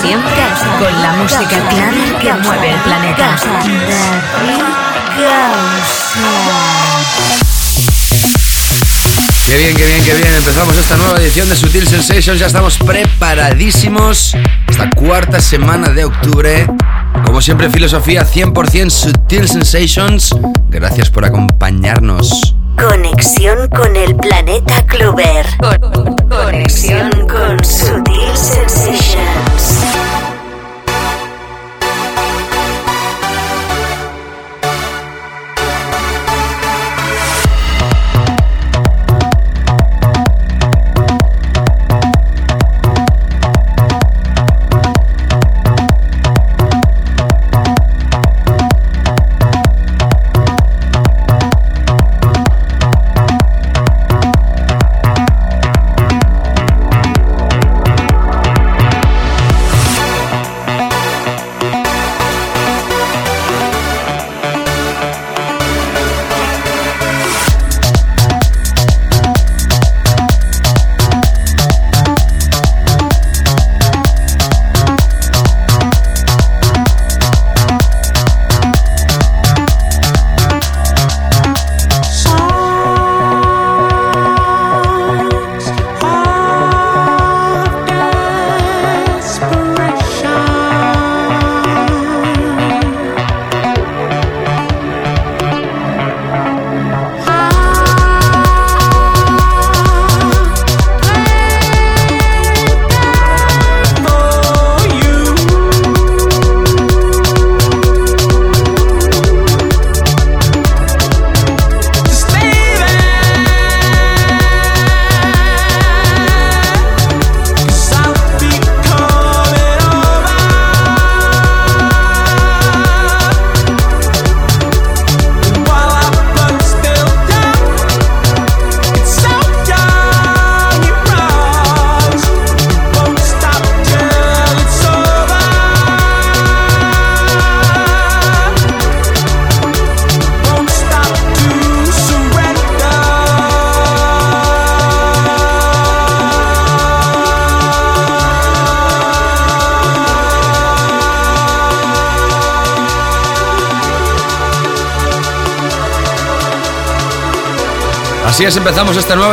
Siempre con la música clara que mueve el planeta. Qué bien, qué bien, qué bien. Empezamos esta nueva edición de Sutil Sensations. Ya estamos preparadísimos. Esta cuarta semana de octubre. Como siempre, filosofía 100% Sutil Sensations. Gracias por acompañarnos. Conexión con el planeta Clover. Conexión con Sutil Sensations.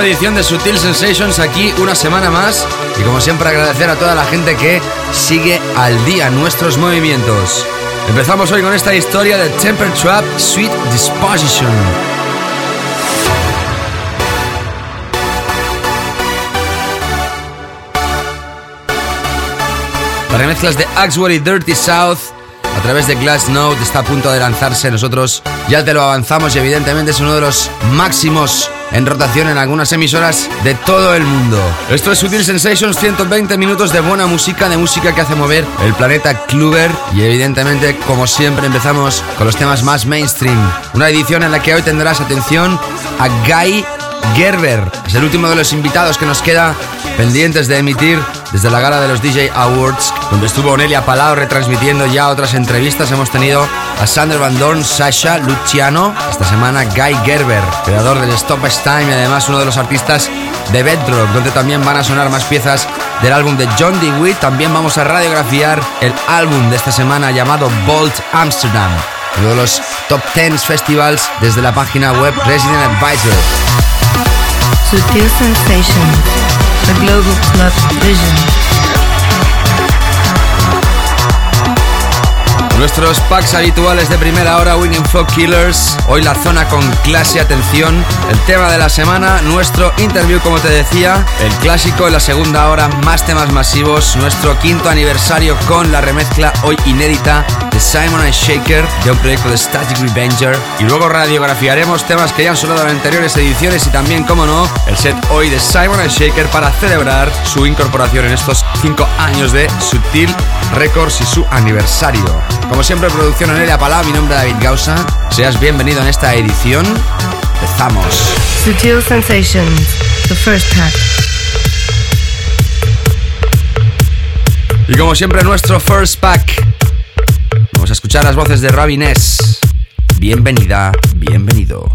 Edición de Sutil Sensations aquí una semana más y como siempre agradecer a toda la gente que sigue al día nuestros movimientos. Empezamos hoy con esta historia de Temper Trap Sweet Disposition. La remezclas de Axwell y Dirty South a través de Glass Note está a punto de lanzarse. Nosotros ya te lo avanzamos y evidentemente es uno de los máximos en rotación en algunas emisoras de todo el mundo. Esto es Sutil Sensations, 120 minutos de buena música, de música que hace mover el planeta Kluber y evidentemente, como siempre, empezamos con los temas más mainstream. Una edición en la que hoy tendrás atención a Guy Gerber. Es el último de los invitados que nos queda pendientes de emitir desde la gala de los DJ Awards, donde estuvo Onelia Palau retransmitiendo ya otras entrevistas. Hemos tenido a Sander Van Dorn, Sasha, Luciano, esta semana Guy Gerber, creador del Stop Time y además uno de los artistas de Bedrock, donde también van a sonar más piezas del álbum de John DeWitt. También vamos a radiografiar el álbum de esta semana llamado Bolt Amsterdam, uno de los top 10 festivals desde la página web Resident Advisor. Sutil Sensations, the global club vision. Nuestros packs habituales de primera hora, Winning Flow Killers. Hoy la zona con clase, atención. El tema de la semana, nuestro interview, como te decía. El clásico en la segunda hora, más temas masivos. Nuestro quinto aniversario con la remezcla hoy inédita de Simon and Shaker, de un proyecto de Static Revenger. Y luego radiografiaremos temas que ya han sonado en anteriores ediciones y también, como no, el set hoy de Simon and Shaker para celebrar su incorporación en estos cinco años de Sutil Records y su aniversario. Como siempre, producción Anelia Palá, mi nombre es David Gausa. Seas bienvenido en esta edición. Empezamos. Sutil Sensations, the first pack. Y como siempre, nuestro first pack. Vamos a escuchar las voces de Robin S. Bienvenida, bienvenido.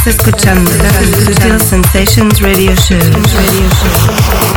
Estás escuchando Sutil Sensations Radio Show. Radio Show.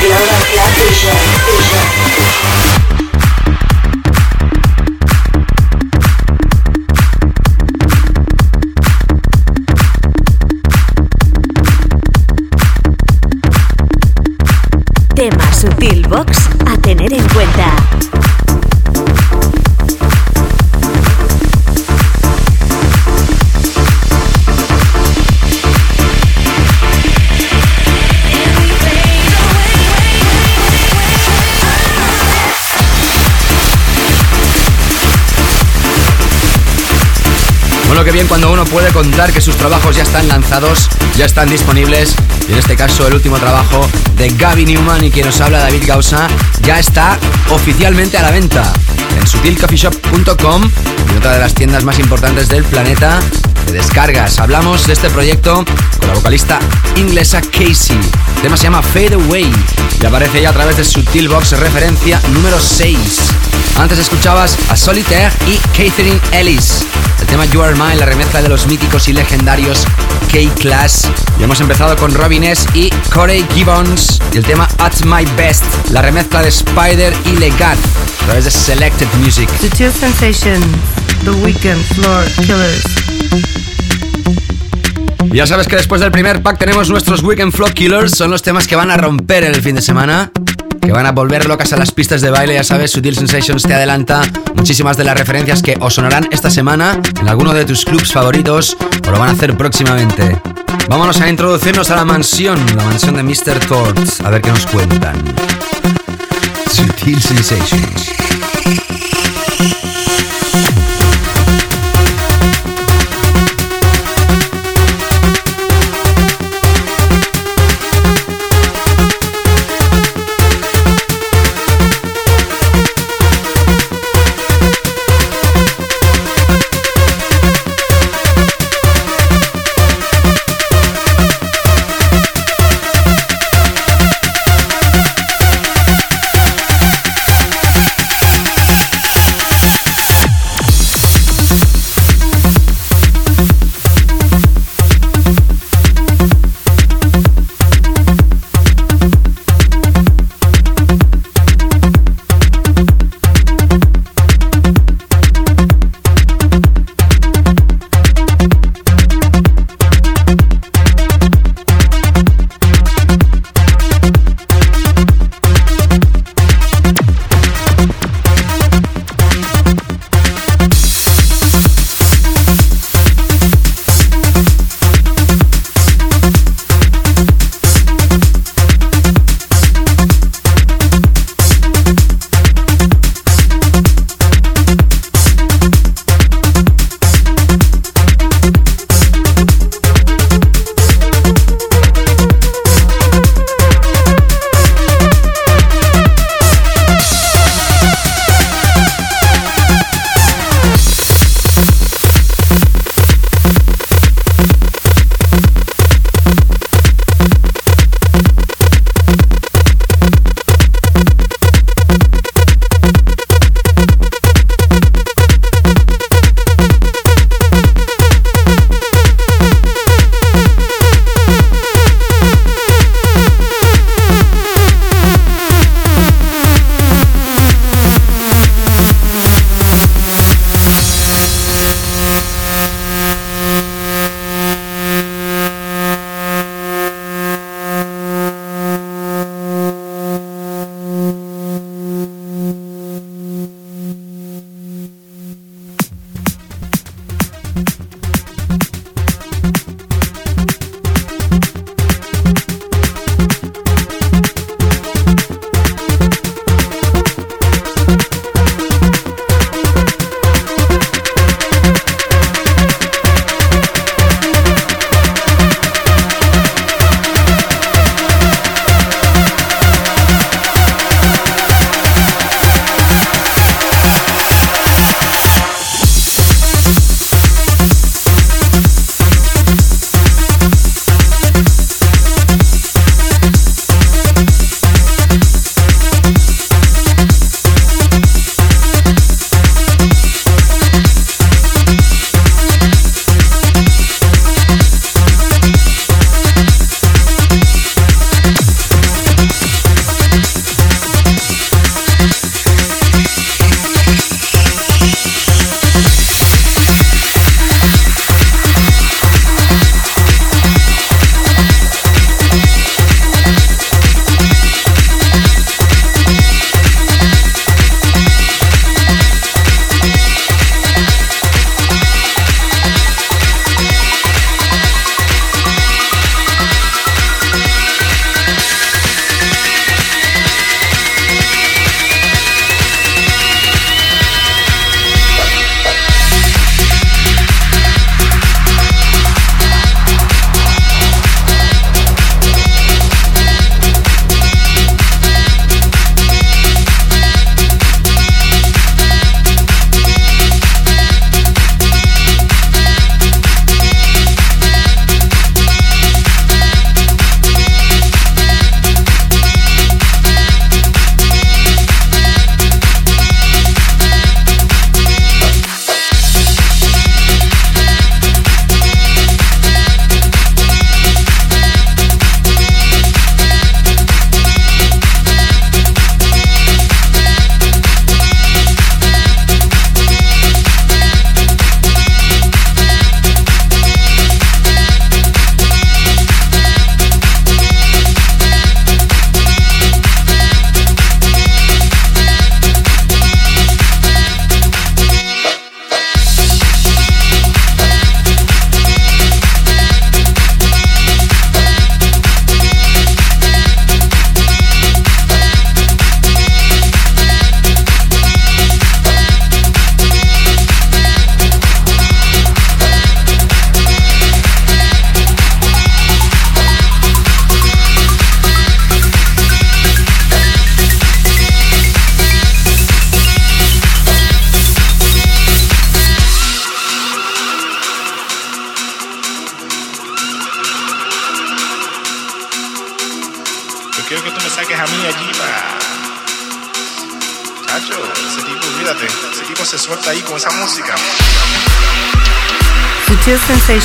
Lola, Lola, vision, vision. Cuando uno puede contar que sus trabajos ya están lanzados, ya están disponibles. Y en este caso el último trabajo de Gaby Newman y quien nos habla David Gausa ya está oficialmente a la venta en sutilcoffeeshop.com y otra de las tiendas más importantes del planeta de descargas. Hablamos de este proyecto con la vocalista inglesa Casey. El tema se llama Fade Away y aparece ya a través de Sutil Box referencia número 6. Antes escuchabas a Solitaire y Catherine Ellis. El tema You Are Mine, la remezcla de los míticos y legendarios K-Class. Y hemos empezado con Robin S. y Corey Gibbons. Y el tema At My Best, la remezcla de Spider y Legat a través de Selected Music. Sutil Sensation, The Weekend, Floor Killers. Ya sabes que después del primer pack tenemos nuestros Weekend Floor Killers. Son los temas que van a romper el fin de semana que van a volver locas a las pistas de baile. Ya sabes, Sutil Sensations te adelanta muchísimas de las referencias que os sonarán esta semana en alguno de tus clubs favoritos o lo van a hacer próximamente. Vámonos a introducirnos a la mansión, la mansión de Mr. Tort, a ver qué nos cuentan. Sutil Sensations.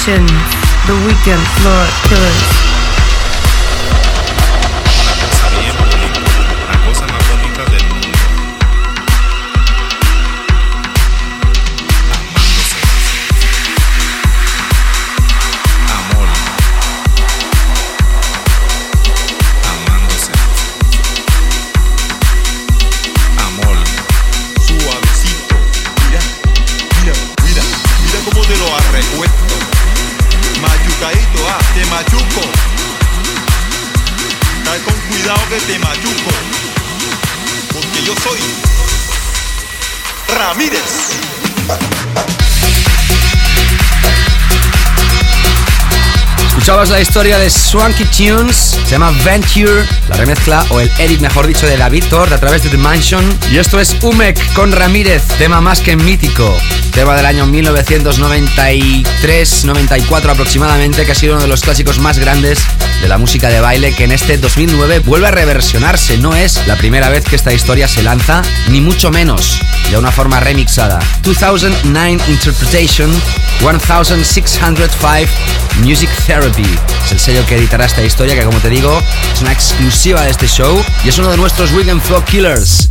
Sutil Sensations, The Weekend Floor Killers. Historia de Swanky Tunes, se llama Venture, la remezcla o el edit, mejor dicho, de David Tord a través de The Mansion. Y esto es Umek con Ramírez, tema más que mítico, tema del año 1993-94 aproximadamente, que ha sido uno de los clásicos más grandes de la música de baile, que en este 2009 vuelve a reversionarse. No es la primera vez que esta historia se lanza, ni mucho menos de una forma remixada. 2009 Interpretation 1605 Music Therapy. El sello que editará esta historia que como te digo es una exclusiva de este show y es uno de nuestros Weekend Flow Killers.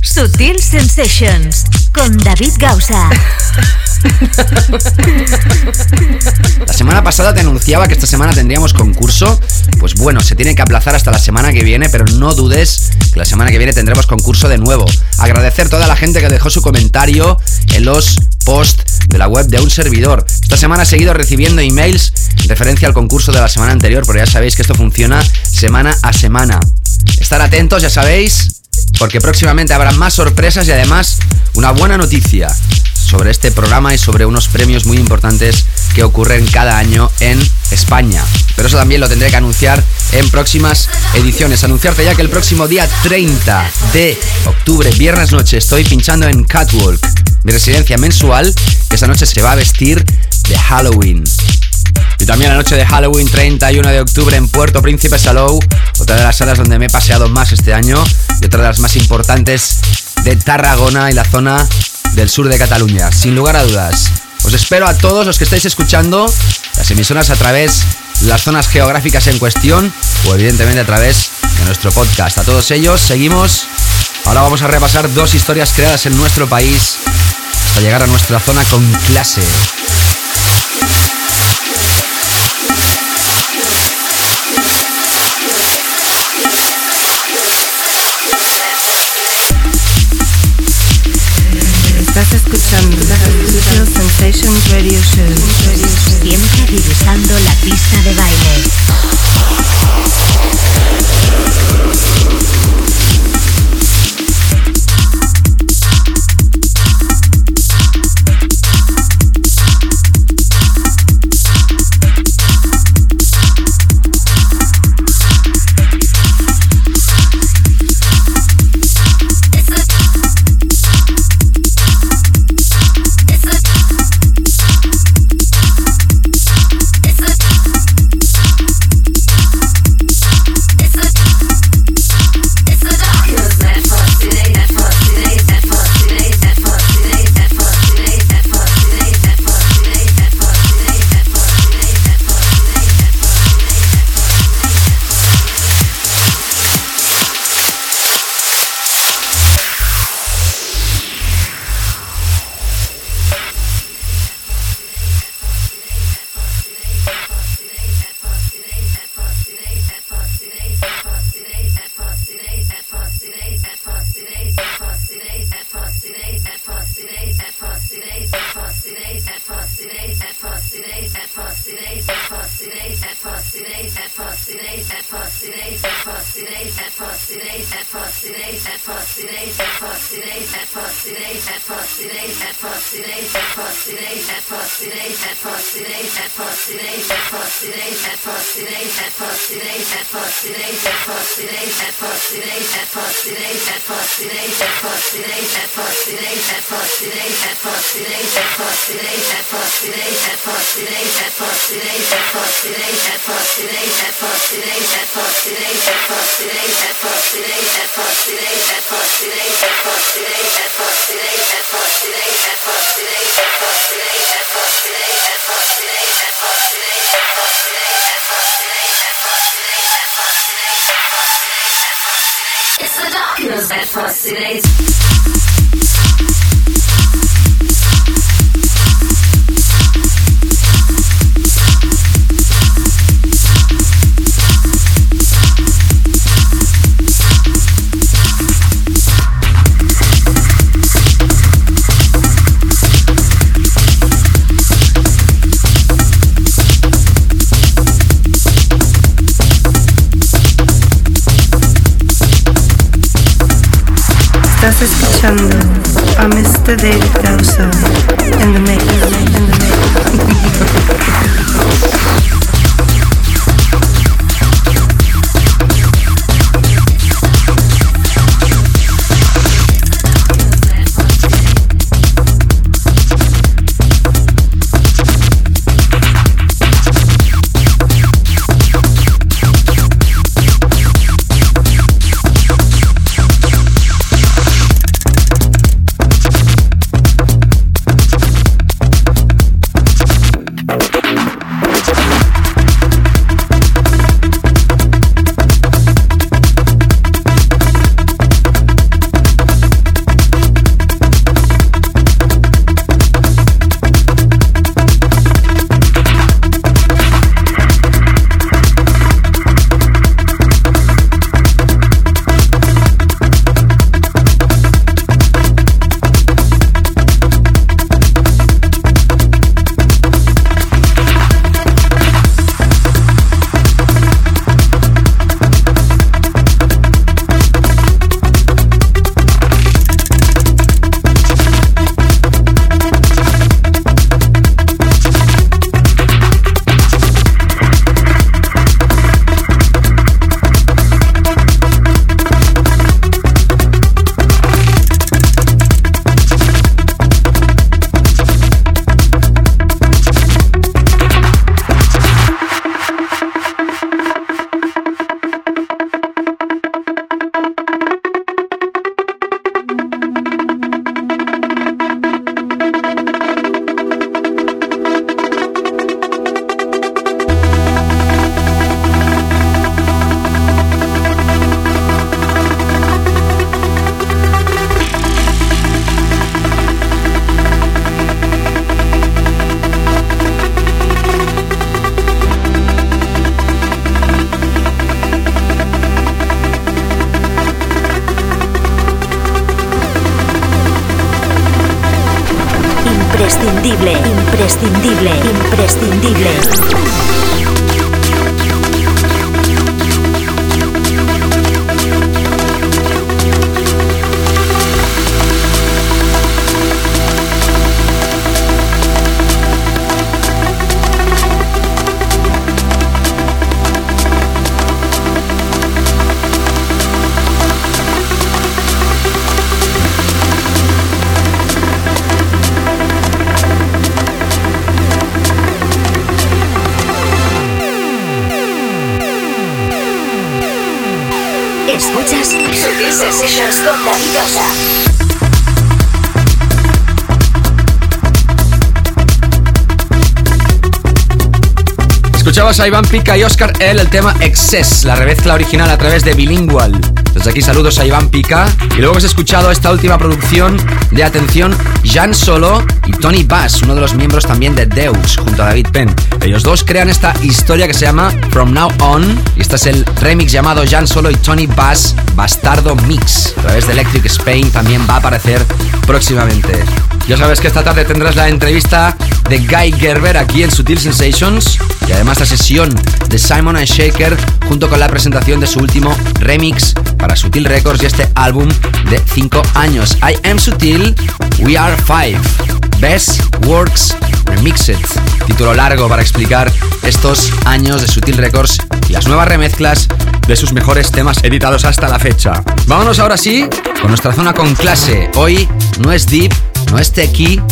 Sutil Sensations con David Gausa. La semana pasada te anunciaba que esta semana tendríamos concurso. Pues bueno, se tiene que aplazar hasta la semana que viene, pero no dudes que la semana que viene tendremos concurso de nuevo. Agradecer a toda la gente que dejó su comentario en los posts de la web de un servidor. Esta semana he seguido recibiendo emails referencia al concurso de la semana anterior, pero ya sabéis que esto funciona semana a semana. Estar atentos, ya sabéis, porque próximamente habrá más sorpresas y además una buena noticia sobre este programa y sobre unos premios muy importantes que ocurren cada año en España. Pero eso también lo tendré que anunciar en próximas ediciones. Anunciarte ya que el próximo día 30 de octubre, viernes noche, estoy pinchando en Catwalk, mi residencia mensual, que esa noche se va a vestir de Halloween. Y también la noche de Halloween 31 de octubre en Puerto Príncipe Salou, otra de las salas donde me he paseado más este año y otra de las más importantes de Tarragona y la zona del sur de Cataluña, sin lugar a dudas. Os espero a todos los que estáis escuchando las emisoras a través de las zonas geográficas en cuestión o evidentemente a través de nuestro podcast. A todos ellos seguimos. Ahora vamos a repasar dos historias creadas en nuestro país hasta llegar a nuestra zona con clase. Estás escuchando Sutil Sensations Radio Show. Siempre divisando la pista de baile. Estás escuchando a Mr. David Causa en the making, in the making. Iván Pica y Oscar L. el tema Excess, la remezcla original a través de Bilingual. Desde aquí saludos a Iván Pica. Y luego hemos escuchado esta última producción de atención, Jan Solo y Tony Bass, uno de los miembros también de Deus, junto a David Penn. Ellos dos crean esta historia que se llama From Now On. Y este es el remix llamado Jan Solo y Tony Bass Bastardo Mix. A través de Electric Spain también va a aparecer próximamente. Ya sabes que esta tarde tendrás la entrevista de Guy Gerber aquí en Sutil Sensations y además la sesión de Simon and Shaker junto con la presentación de su último remix para Sutil Records y este álbum de 5 años. I am Sutil, We are 5. Best Works Remixed. Título largo para explicar estos años de Sutil Records y las nuevas remezclas de sus mejores temas editados hasta la fecha. Vámonos ahora sí con nuestra zona con clase. Hoy no es deep, no es techie,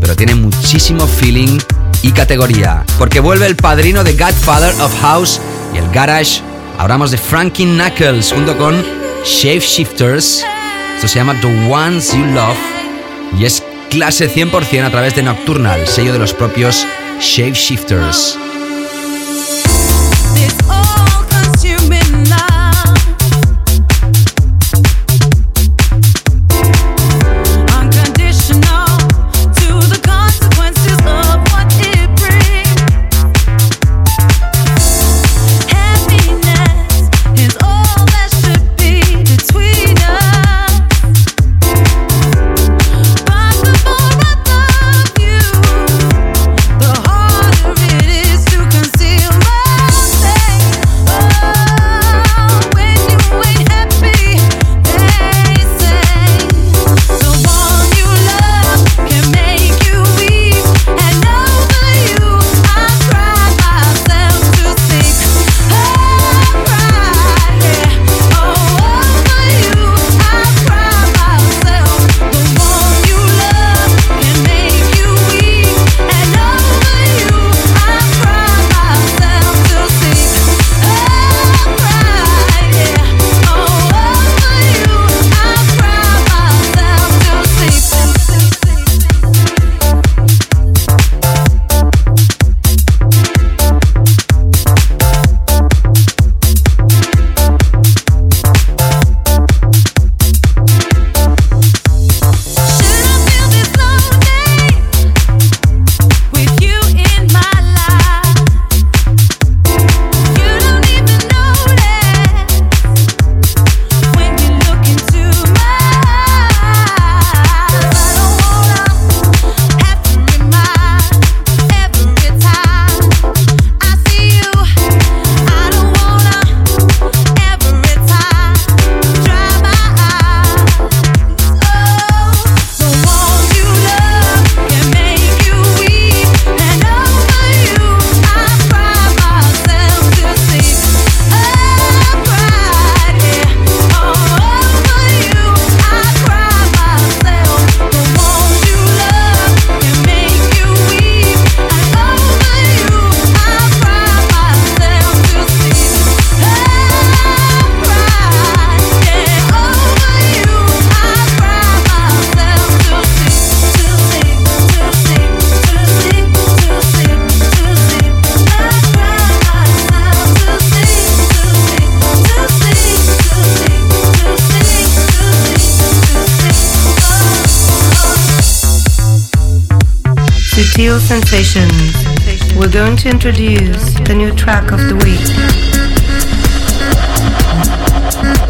pero tiene muchísimo feeling y categoría. Porque vuelve el padrino de Godfather of House y el Garage. Hablamos de Frankie Knuckles junto con Shape Shifters. Esto se llama The Ones You Love. y es clase 100% a través de Nocturnal, sello de los propios Shape Shifters.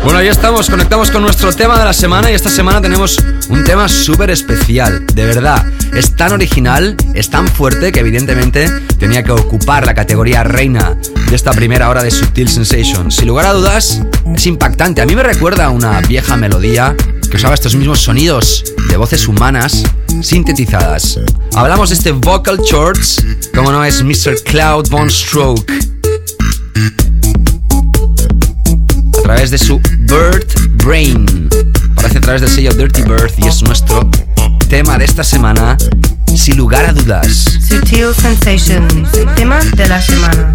Bueno, ahí estamos, conectamos con nuestro tema de la semana y esta semana tenemos un tema súper especial, de verdad. Es tan original, es tan fuerte que evidentemente tenía que ocupar la categoría reina de esta primera hora de Subtil Sensation. Sin lugar a dudas, es impactante. A mí me recuerda a una vieja melodía que usaba estos mismos sonidos de voces humanas sintetizadas. Hablamos de este vocal shorts, como no es Mr. Cloud Von Stroke. A través de su Bird Brain. Aparece a través del sello Dirty Bird y es nuestro tema de esta semana, sin lugar a dudas. Sutil Sensations, tema de la semana.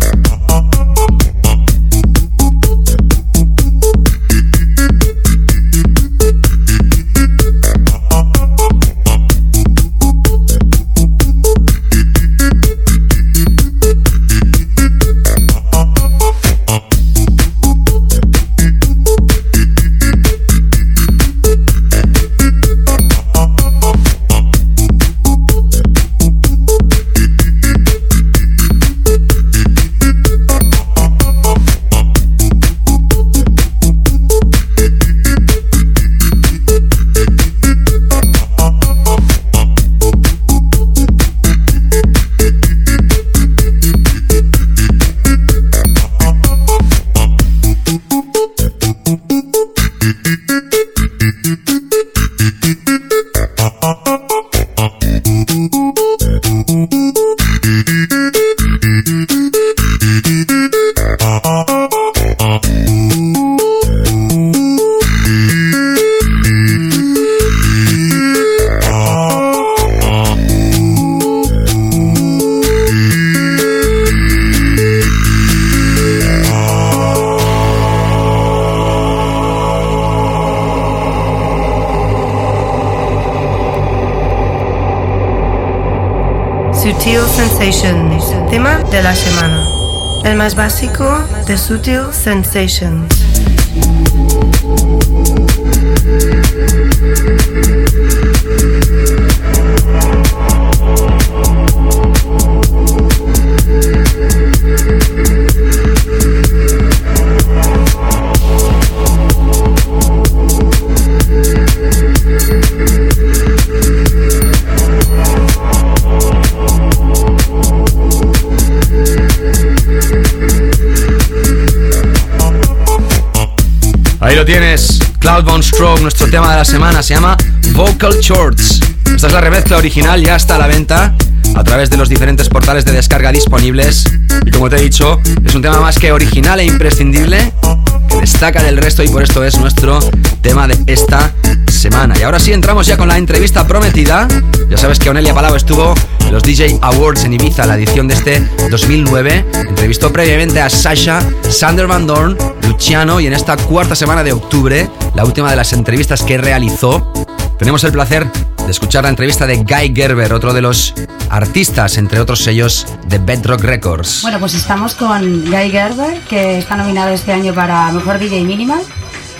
Básico de Sutil Sensations. Tienes, Cloud Von Stroke, nuestro tema de la semana, se llama Vocal Shorts. Esta es la remezcla original, ya está a la venta a través de los diferentes portales de descarga disponibles. Y como te he dicho, es un tema más que original e imprescindible, que destaca del resto y por esto es nuestro tema de esta semana. Y ahora sí, entramos ya con la entrevista prometida. Ya sabes que Onelia Palau estuvo en los DJ Awards en Ibiza, la edición de este 2009. Entrevistó previamente a Sasha, Sander Van Dorn, Luciano y en esta cuarta semana de octubre, la última de las entrevistas que realizó, tenemos el placer de escuchar la entrevista de Guy Gerber, otro de los artistas, entre otros sellos, de Bedrock Records. Bueno, pues estamos con Guy Gerber, que está nominado este año para Mejor DJ Minimal.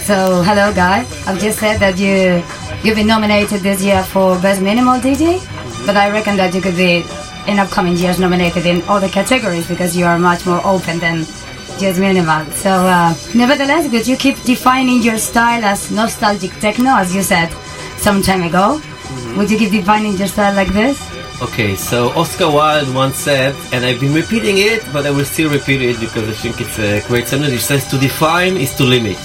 So, hello Guy. I've just said that you, you've been nominated this year for Best Minimal DJ, but I reckon that you could be in upcoming years nominated in other categories because you are much more open than just minimal. So, uh, nevertheless, could you keep defining your style as nostalgic techno, as you said some time ago? Would you keep defining your style like this? Okay, so Oscar Wilde once said, and I've been repeating it, but I will still repeat it because I think it's a great sentence. He says, "To define is to limit."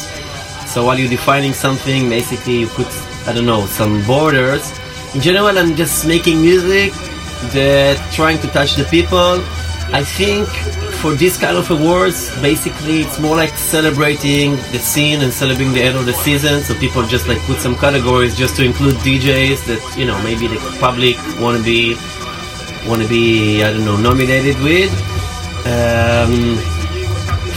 So while you're defining something, basically you put, I don't know, some borders. In general, I'm just making music that trying to touch the people. I think for this kind of awards, basically it's more like celebrating the scene and celebrating the end of the season. So people just like put some categories just to include DJs that you know maybe the public want to be want to be I don't know nominated with. Um,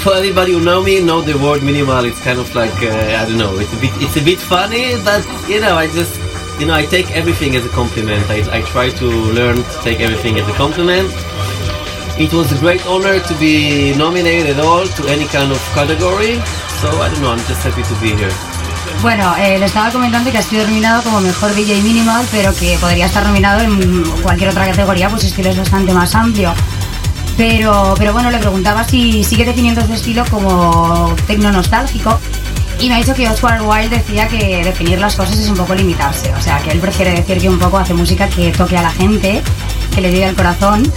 for anybody who know me, know the word minimal. It's kind of like uh, I don't know. It's a bit it's a bit funny, but you know I just you know I take everything as a compliment. I, I try to learn to take everything as a compliment. It was a great honor to be nominated at all to any kind of category. So I don't know. I'm just happy to be here. Bueno, eh, le estaba comentando que ha sido nominado como mejor DJ minimal, pero que podría estar nominado en cualquier otra categoría, pues estilo es bastante más amplio. Pero, pero bueno, le preguntaba si sigue definiendo su estilo como tecno nostálgico. Y me ha dicho que Oscar Wilde decía que definir las cosas es un poco limitarse. O sea, que él prefiere decir que un poco hace música que toque a la gente, que le llegue al corazón.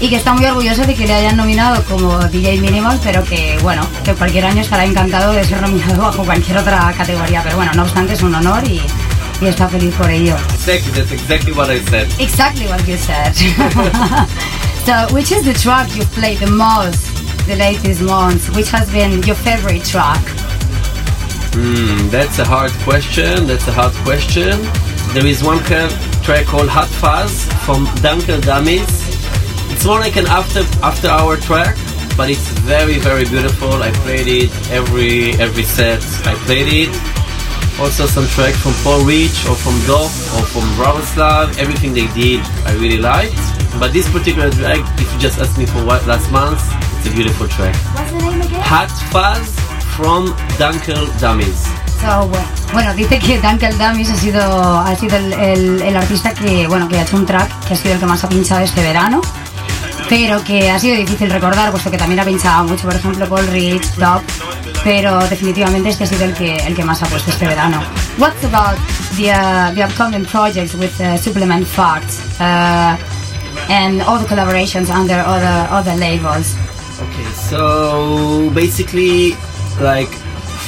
Y que está muy orgulloso de que le hayan nominado como DJ Minimal, pero que bueno, que cualquier año estará encantado de ser nominado bajo cualquier otra categoría. Pero bueno, no obstante es un honor y, y está feliz por ello. Exactly, that's exactly what I said. Exactly what you said. so, which is the track you played the most the latest months? Which has been your favorite track? Hmm, that's a hard question. That's a hard question. There is one track called Hot Fuzz from Dunkel Dummies. It's more like an after after hour track, but it's very very beautiful. I played it every every set. I played it. Also some track from Paul Reach or from Doc or from Bravoslav. Everything they did, I really liked. But this particular track, if you just asked me for what last month, it's a beautiful track. What's the name again? Hot Fuzz from Dunkel Dummies. So, bueno, bueno, dice que Dunkel Dummies ha sido, ha sido el, el- el artista que, bueno, que ha hecho un track que ha sido el que más ha pinchado este verano, pero que ha sido difícil recordar, puesto que también ha pinchado mucho, por ejemplo, Paul Rich, Dub, pero definitivamente este ha sido el que, el que más ha puesto este verano. What's about the, uh, the upcoming projects with uh, Supplement Facts uh, and all the collaborations under other, other labels? Okay, so basically, like,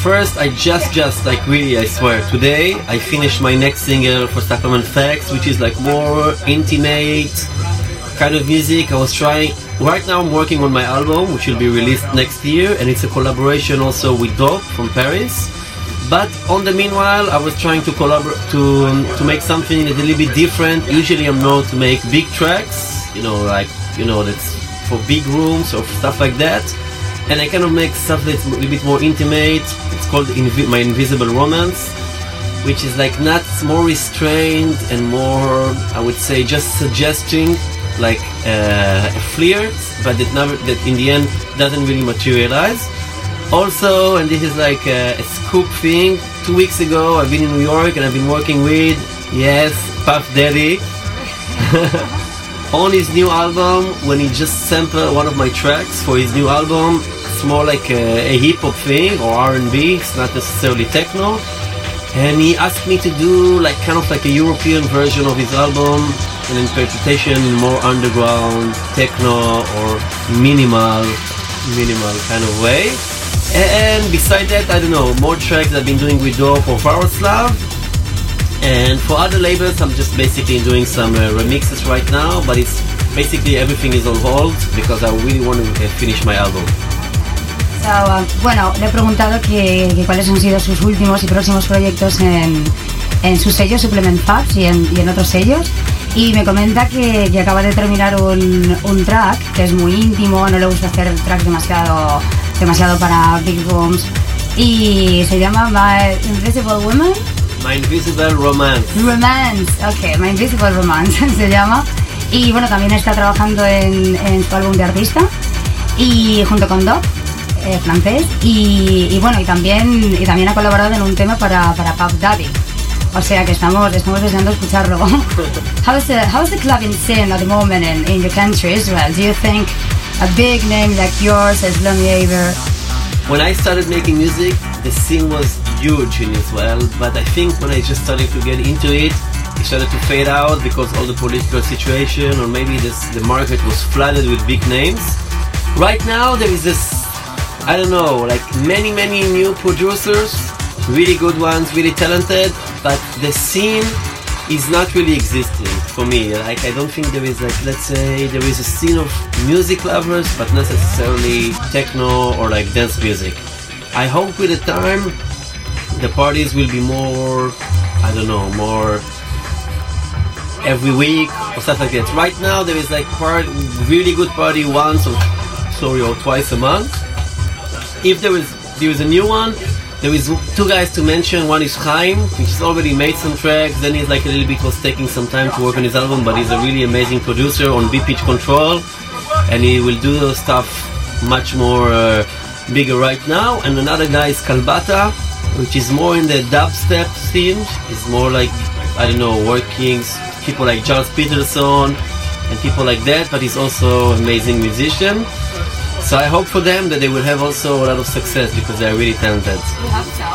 first I just, just, like, really, I swear, today I finished my next single for Supplement Facts, which is like more intimate kind of music. I was trying. Right now, I'm working on my album, which will be released next year, and it's a collaboration also with Dope from Paris. But on the meanwhile, I was trying to collaborate to um, to make something a little bit different. Usually, I'm known to make big tracks, you know, like you know that's for big rooms or stuff like that. And I kind of make stuff that's a little bit more intimate. It's called my Invisible Romance, which is like not more restrained and more, I would say, just suggesting like uh, a flirt, but that never that in the end doesn't really materialize. Also, and this is like a, a scoop thing. Two weeks ago, I've been in New York and I've been working with yes, Puff Daddy. on his new album when he just sampled one of my tracks for his new album it's more like a, a hip hop thing or R&B it's not necessarily techno and he asked me to do like kind of like a European version of his album an interpretation in more underground techno or minimal minimal kind of way and beside that I don't know more tracks I've been doing with Dope or Slav and for other labels, I'm just basically doing some uh, remixes right now, but it's basically everything is on hold because I really want to uh, finish my album. So, uh, bueno, le he preguntado que, que, cuáles han sido sus últimos y próximos proyectos en, en su sello Supplement Fabs y en, y en otros sellos. Y me comenta que, que acaba de terminar un, un, track que es muy íntimo, no le gusta hacer tracks demasiado, demasiado para big rooms. Y se llama My Invisible Woman. My Invisible Romance. Romance, ok, My Invisible Romance se llama. Y bueno, también está trabajando en, en su álbum de artista y junto con Doc, eh, francés. Y, y, bueno, y también, y también ha colaborado en un tema para, para Puff Daddy. O sea que estamos, estamos deseando escucharlo. how's, the, how's the clubbing scene at the moment in, in your country, Israel? Do you think a big name like yours, as Lomi Aver, when I started making music, the scene was huge in Israel, but I think when I just started to get into it, it started to fade out because all the political situation, or maybe this, the market was flooded with big names. Right now, there is this, I don't know, like many, many new producers, really good ones, really talented, but the scene is not really existing for me. Like I don't think there is like let's say there is a scene of music lovers, but not necessarily techno or like dance music. I hope with the time the parties will be more I don't know, more every week or stuff like that. Right now there is like part really good party once or sorry or twice a month. If there is there is a new one, there is two guys to mention. One is Chaim, which has already made some tracks. Then he's like a little bit was taking some time to work on his album, but he's a really amazing producer on B pitch control, and he will do stuff much more uh, bigger right now. And another guy is Kalbata, which is more in the dubstep scene. It's more like I don't know, working people like Charles Peterson and people like that. But he's also an amazing musician. So I hope for them that they will have also a lot of success because they are really talented.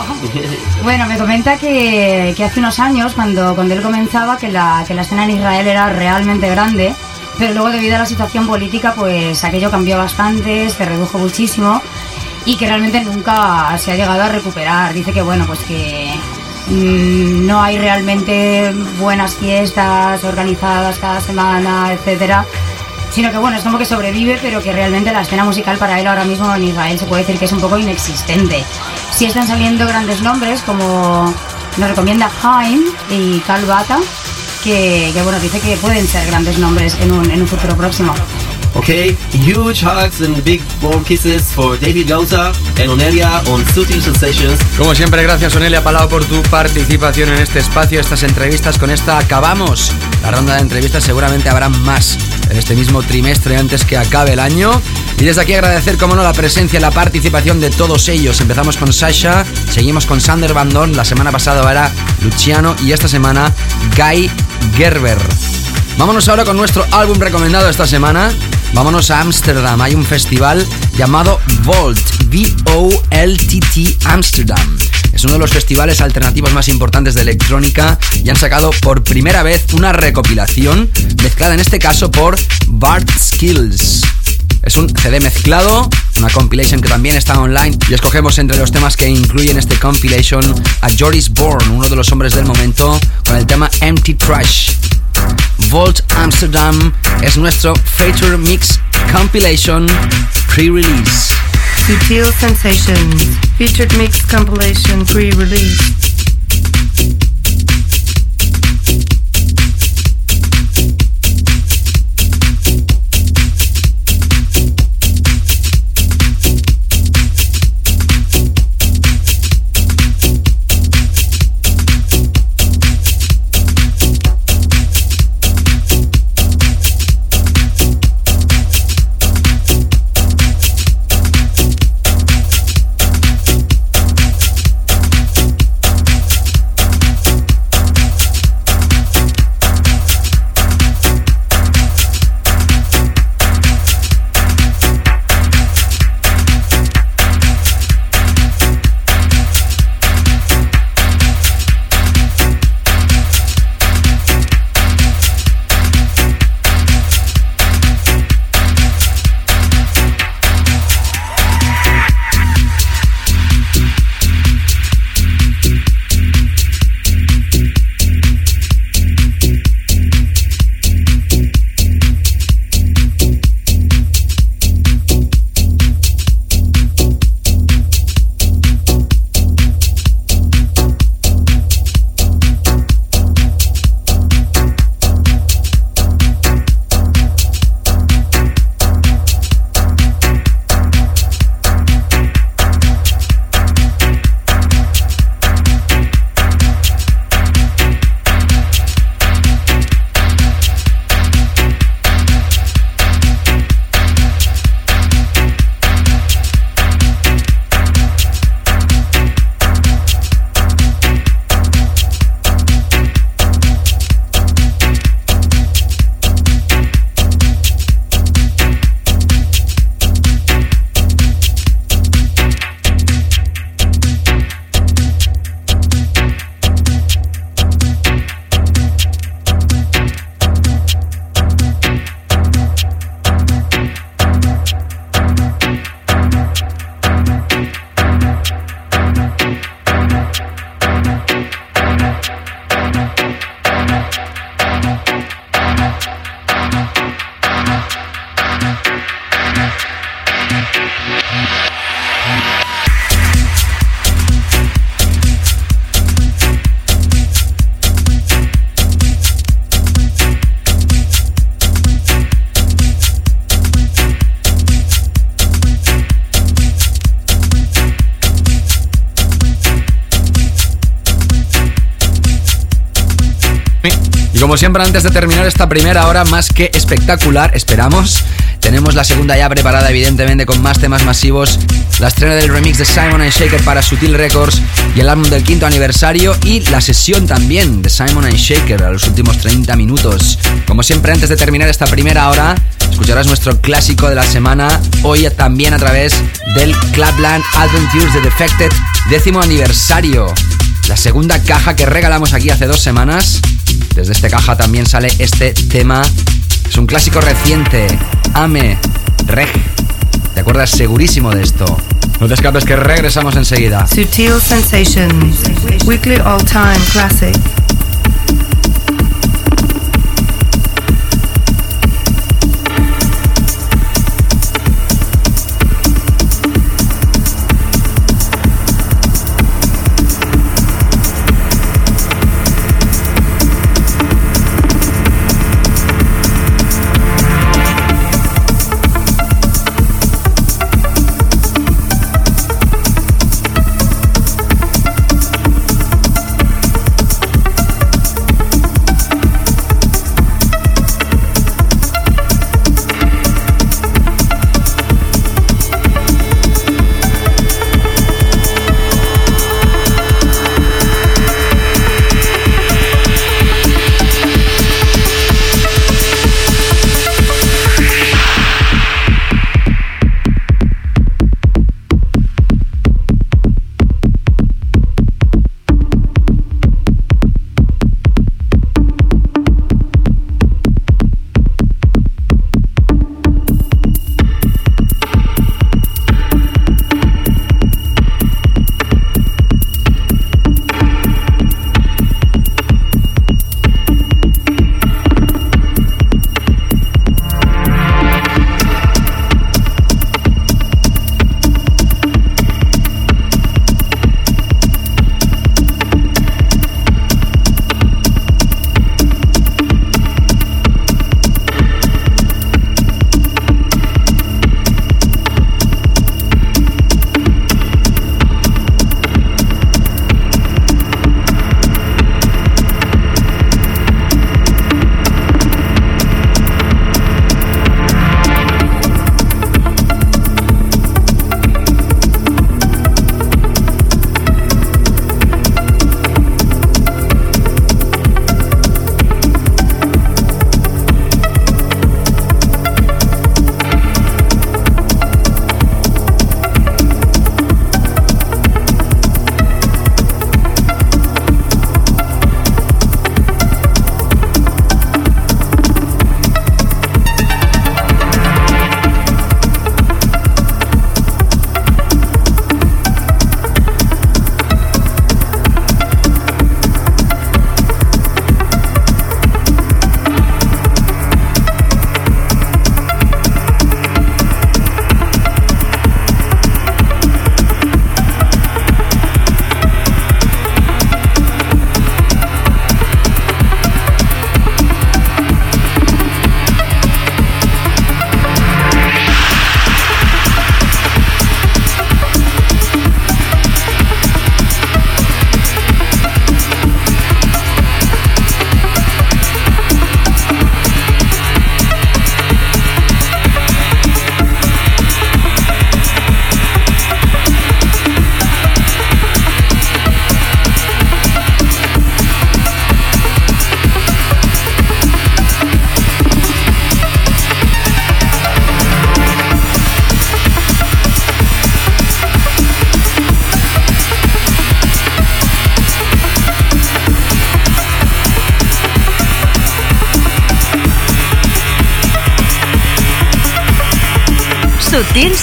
bueno, me comenta que, que, hace unos años, cuando, cuando él comenzaba, que la, que la escena en Israel era realmente grande, pero luego debido a la situación política, pues aquello cambió bastante, se redujo muchísimo y que realmente nunca se ha llegado a recuperar. Dice que bueno, pues que mmm, no hay realmente buenas fiestas organizadas cada semana, etcétera sino que bueno, es como que sobrevive, pero que realmente la escena musical para él ahora mismo en Israel se puede decir que es un poco inexistente. Sí están saliendo grandes nombres, como nos recomienda Jaime y Calvata, que, que bueno, dice que pueden ser grandes nombres en un, en un futuro próximo. Okay, huge hugs and big warm kisses for David Gauza and Onelia on Sutil Sensations. Como siempre, gracias Onelia Palau por tu participación en este espacio, estas entrevistas. Con esta acabamos la ronda de entrevistas. Seguramente habrá más en este mismo trimestre antes que acabe el año. Y desde aquí agradecer, como no, la presencia y la participación de todos ellos. Empezamos con Sasha, seguimos con Sander Bandon, la semana pasada era Luciano y esta semana Guy Gerber. Vámonos ahora con nuestro álbum recomendado esta semana. Vámonos a Ámsterdam. Hay un festival llamado Volt, V-O-L-T-T Amsterdam. Es uno de los festivales alternativos más importantes de electrónica y han sacado por primera vez una recopilación mezclada en este caso por Bart Skills. Es un CD mezclado, una compilation que también está online y escogemos entre los temas que incluyen este compilation a Joris Bourne, uno de los hombres del momento, con el tema Empty Trash. Volt Amsterdam es nuestro Feature Mix Compilation Pre-Release. Sutil Sensations Featured Mix Compilation Pre-Release. Como siempre, antes de terminar esta primera hora más que espectacular, esperamos, tenemos la segunda ya preparada, evidentemente, con más temas masivos. La estrena del remix de Simon Shaker para Sutil Records y el álbum del quinto aniversario y la sesión también de Simon Shaker a los últimos 30 minutos. Como siempre, antes de terminar esta primera hora, escucharás nuestro clásico de la semana, hoy también a través del Clubland Adventures de Defected, décimo aniversario. La segunda caja que regalamos aquí hace dos semanas. Desde esta caja también sale este tema. Es un clásico reciente. Ame Reg. ¿Te acuerdas segurísimo de esto? No te escapes que regresamos enseguida. Sutil Sensations, Weekly All Time Classic.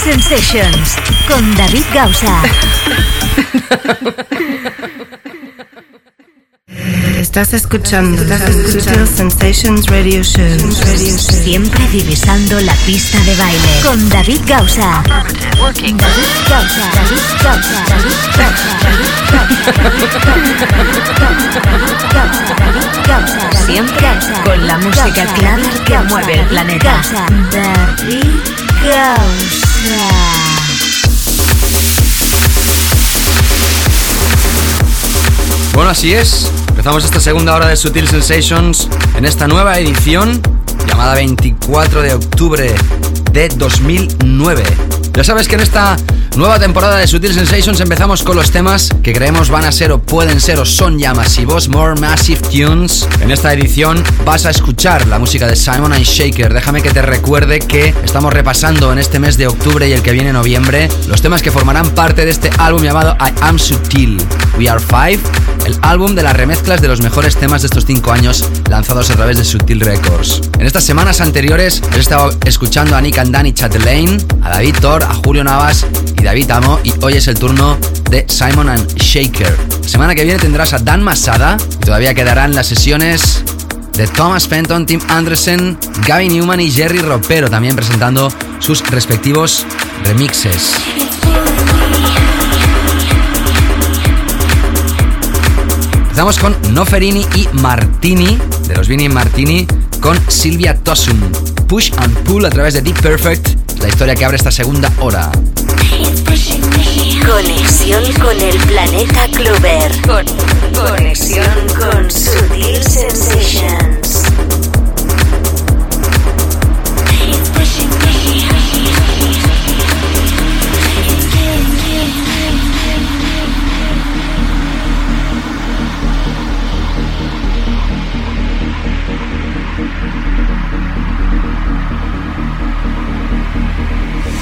Sensations con David Gausa. Estás escuchando, Sutil Sensations Radio Show. Radio Show. Siempre divisando la pista de baile con David Gausa. David Gausa. David Gausa. David Gausa. Siempre con la música clara que mueve el planeta. David Gausa. Bueno, así es. Empezamos esta segunda hora de Sutil Sensations en esta nueva edición llamada 24 de octubre de 2009. Ya sabes que en esta nueva temporada de Sutil Sensations empezamos con los temas que creemos van a ser o pueden ser o son ya masivos, More Massive Tunes. En esta edición vas a escuchar la música de Simon and Shaker. Déjame que te recuerde que estamos repasando en este mes de octubre y el que viene noviembre los temas que formarán parte de este álbum llamado I Am Sutil. We Are Five, el álbum de las remezclas de los mejores temas de estos cinco años lanzados a través de Sutil Records. En estas semanas anteriores he estado escuchando a Nick and Danny Chatelaine, a David Thor, a Julio Navas y David Amo y hoy es el turno de Simon and Shaker. Semana que viene tendrás a Dan Masada y todavía quedarán las sesiones de Thomas Fenton, Tim Anderson, Gavin Newman y Jerry Ropero también presentando sus respectivos remixes. Empezamos con Noferini y Martini, de los Vini Martini, con Silvia Tossum. Push and Pull a través de Deep Perfect, la historia que abre esta segunda hora. Conexión con el planeta Clover. conexión con Sutil Sensations.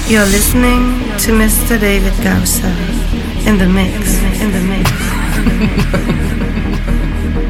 You're listening to Mr. David Gausa in the mix, in the mix. You're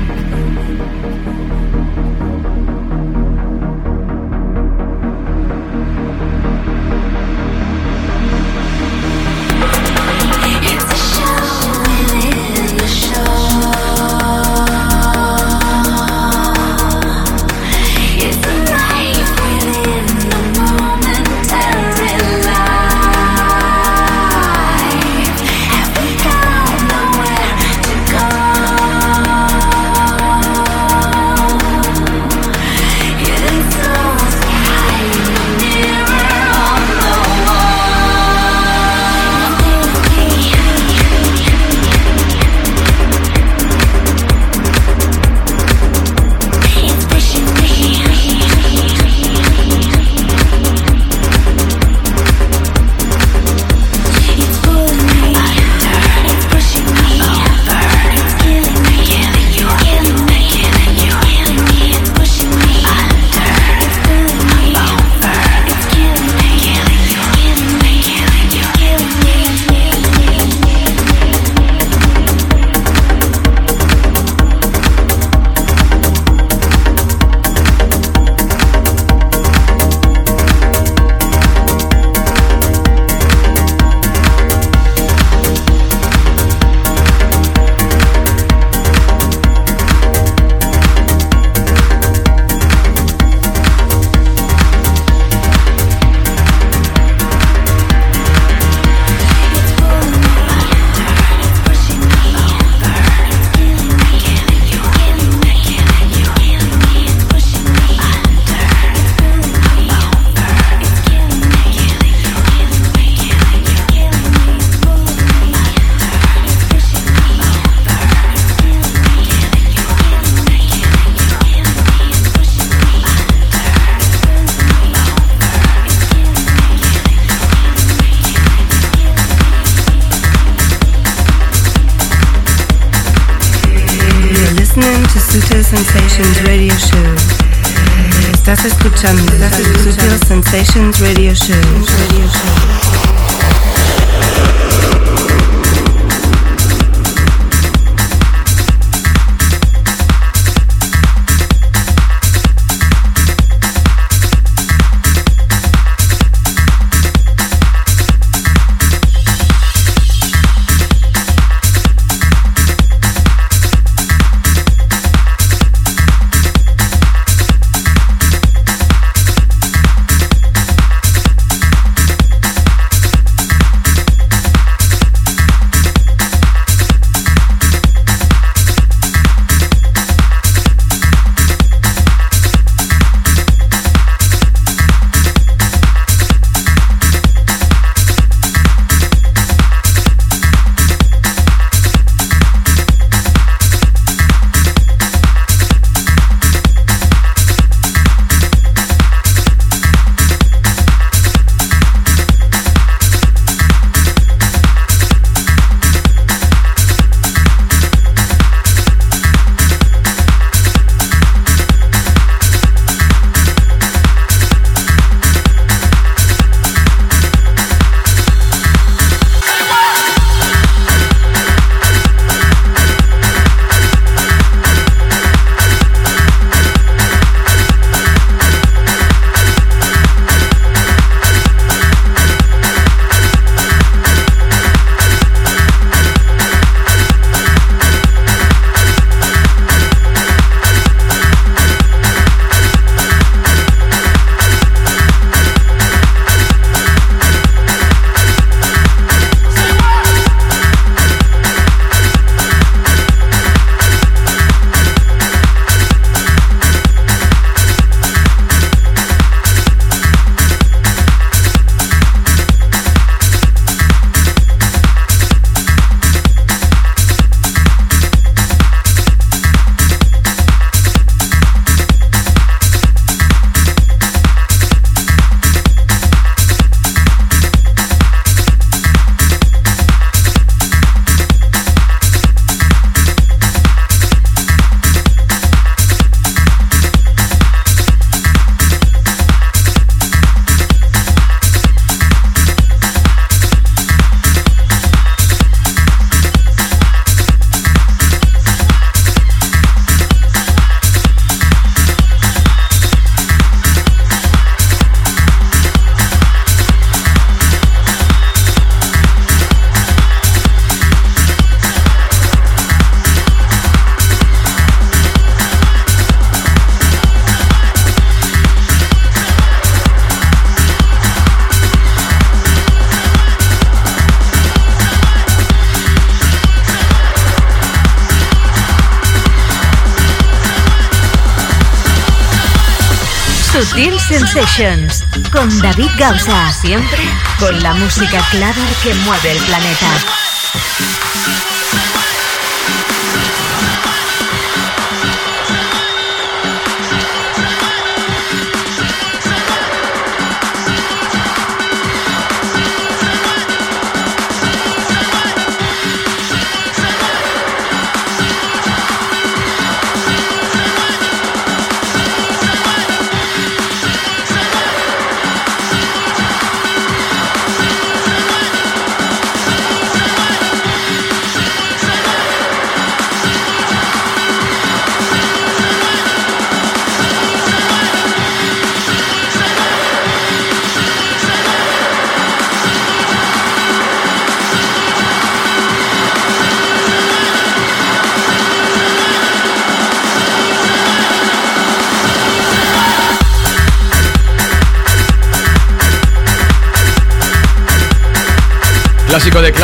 David Gausa. Siempre con la música clara que mueve el planeta.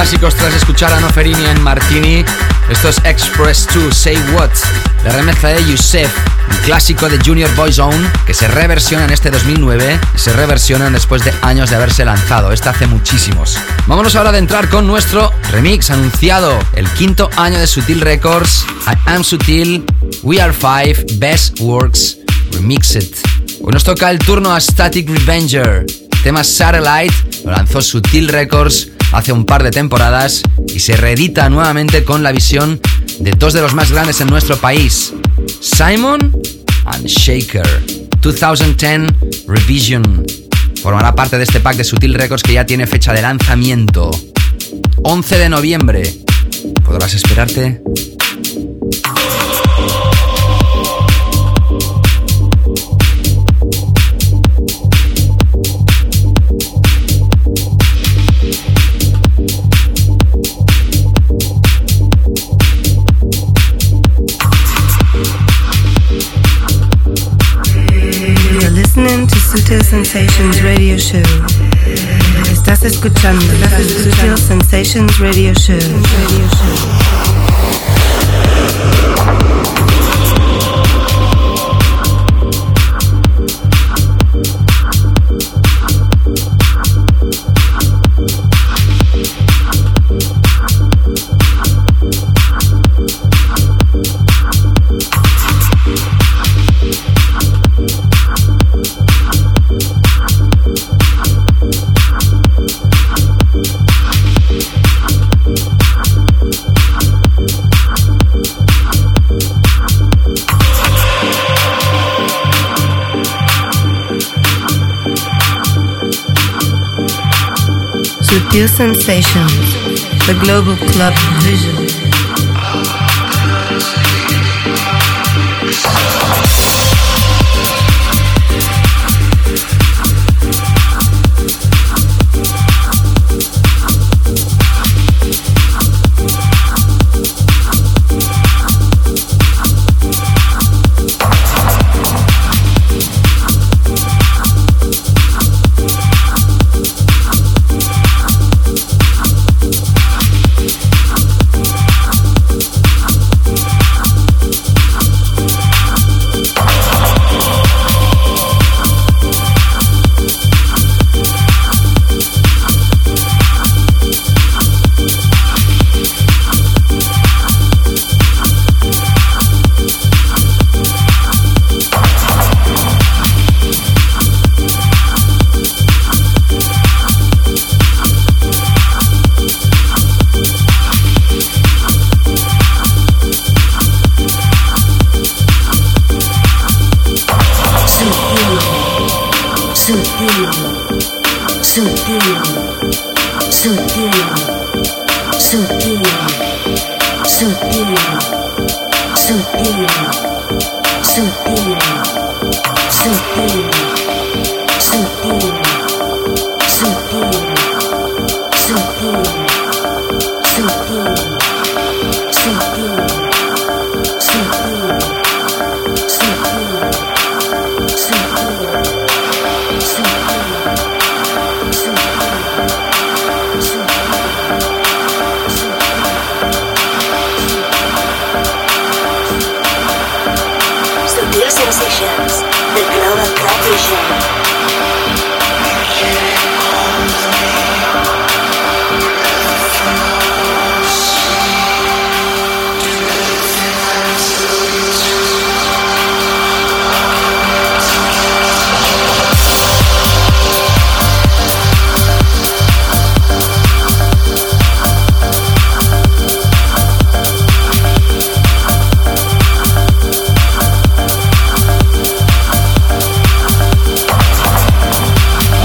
Clásicos tras escuchar a Noferini en Martini. Esto es Express 2, Say What, la remezcla de Yusef, un clásico de Junior Boy Zone que se reversiona en este 2009 y se reversionan después de años de haberse lanzado. Este hace muchísimos. Vámonos ahora a entrar con nuestro remix anunciado, el quinto año de Sutil Records, I Am Sutil, We Are Five, Best Works, Remixed. Hoy nos toca el turno a Static Revenger. tema Satellite lo lanzó Sutil Records hace un par de temporadas y se reedita nuevamente con la visión de dos de los más grandes en nuestro país, Simon and Shaker. 2010 Revision. Formará parte de este pack de Sutil Records que ya tiene fecha de lanzamiento. 11 de noviembre. ¿Podrás esperarte? Sutil Sensations Radio Show. Estás escuchando Sutil Sensations Radio Show. Radio Show. Sutil Sensations, the Global Club Vision.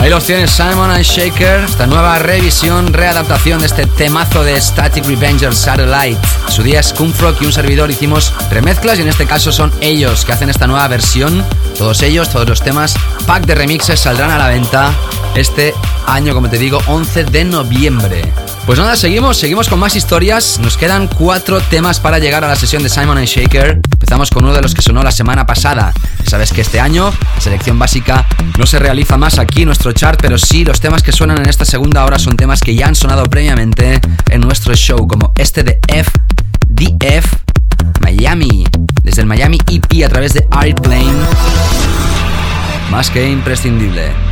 Los tienes, Simon and Shaker, esta nueva revisión, readaptación de este temazo de Static Revenger Satellite. Su día es Kunfrock y un servidor hicimos remezclas y en este caso son ellos que hacen esta nueva versión. Todos ellos, todos los temas, pack de remixes saldrán a la venta este año, como te digo, 11 de noviembre. Pues nada, seguimos, seguimos con más historias. Nos quedan cuatro temas para llegar a la sesión de Simon Shaker. Empezamos con uno de los que sonó la semana pasada. Sabes que este año selección básica no se realiza más aquí en nuestro chart, pero sí los temas que suenan en esta segunda hora son temas que ya han sonado previamente en nuestro show, como este de FDF Miami, desde el Miami EP a través de Airplane. Más que imprescindible.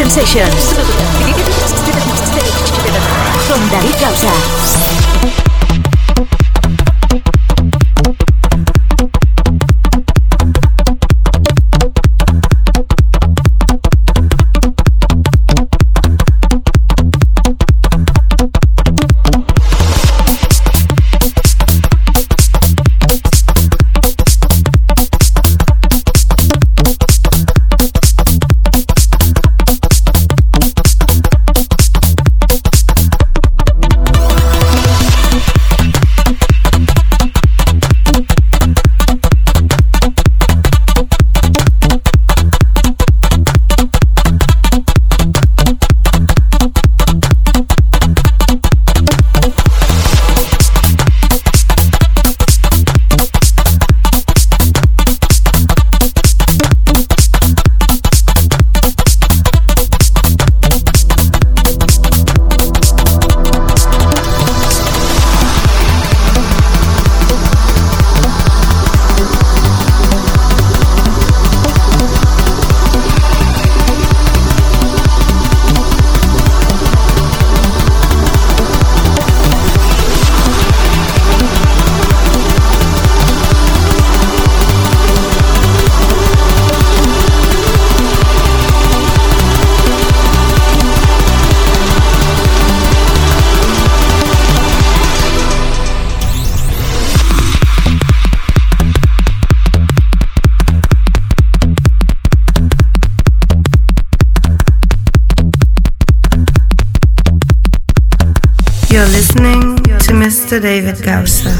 Sensations. Con David Gausa. David Gausser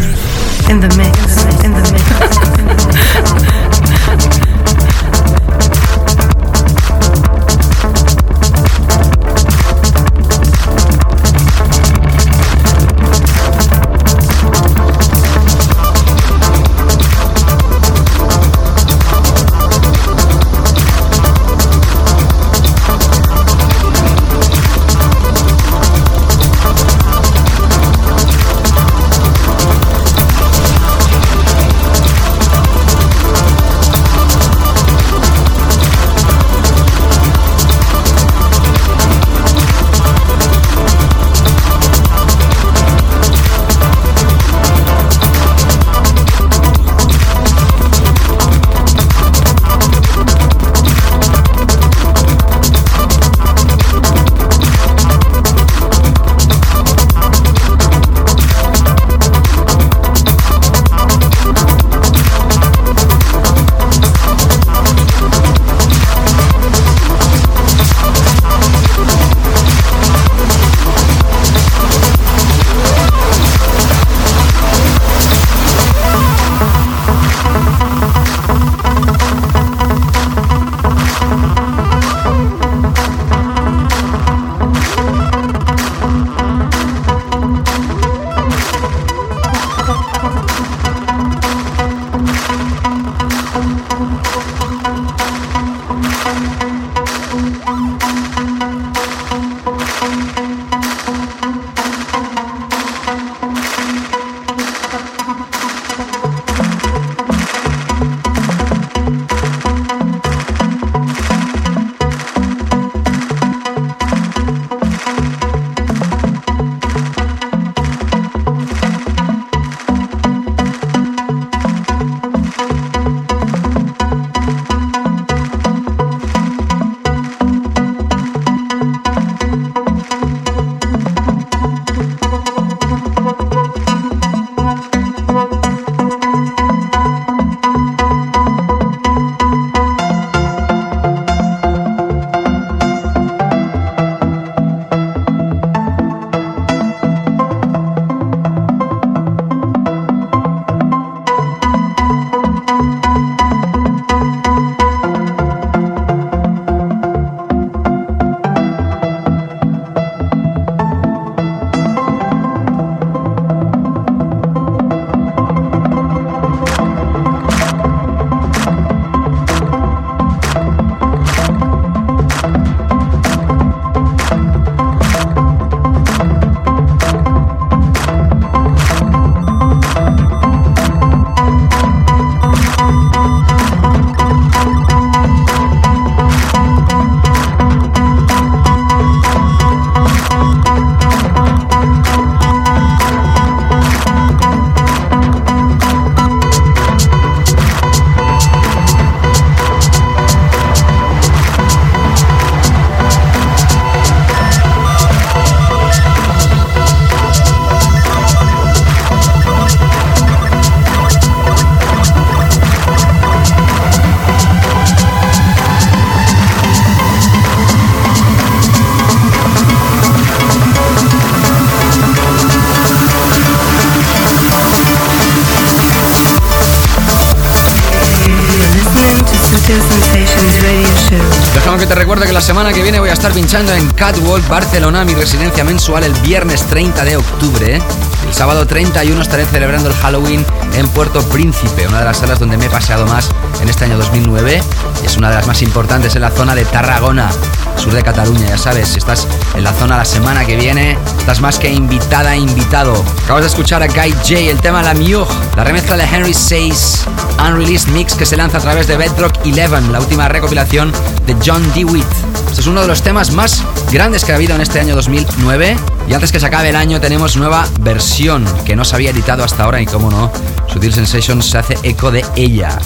estar pinchando en Catwalk, Barcelona, mi residencia mensual el viernes 30 de octubre. El sábado 31 estaré celebrando el Halloween en Puerto Príncipe, una de las salas donde me he paseado más en este año 2009. Es una de las más importantes en la zona de Tarragona, sur de Cataluña, ya sabes. Si estás en la zona la semana que viene, estás más que invitada, invitado. Acabas de escuchar a Guy J, el tema La Mieux, la remezcla de Henry Says, Unreleased Mix que se lanza a través de Bedrock 11, la última recopilación de John DeWitt. Es uno de los temas más grandes que ha habido en este año 2009. Y antes que se acabe el año tenemos nueva versión que no se había editado hasta ahora y como no, Sutil Sensations se hace eco de ella.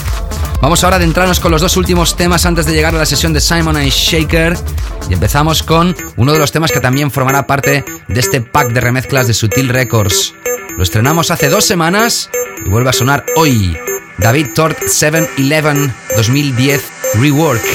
Vamos ahora a adentrarnos con los dos últimos temas antes de llegar a la sesión de Simon and Shaker. Y empezamos con uno de los temas que también formará parte de este pack de remezclas de Sutil Records. Lo estrenamos hace dos semanas y vuelve a sonar hoy. David Tort 7-11 2010 Rework.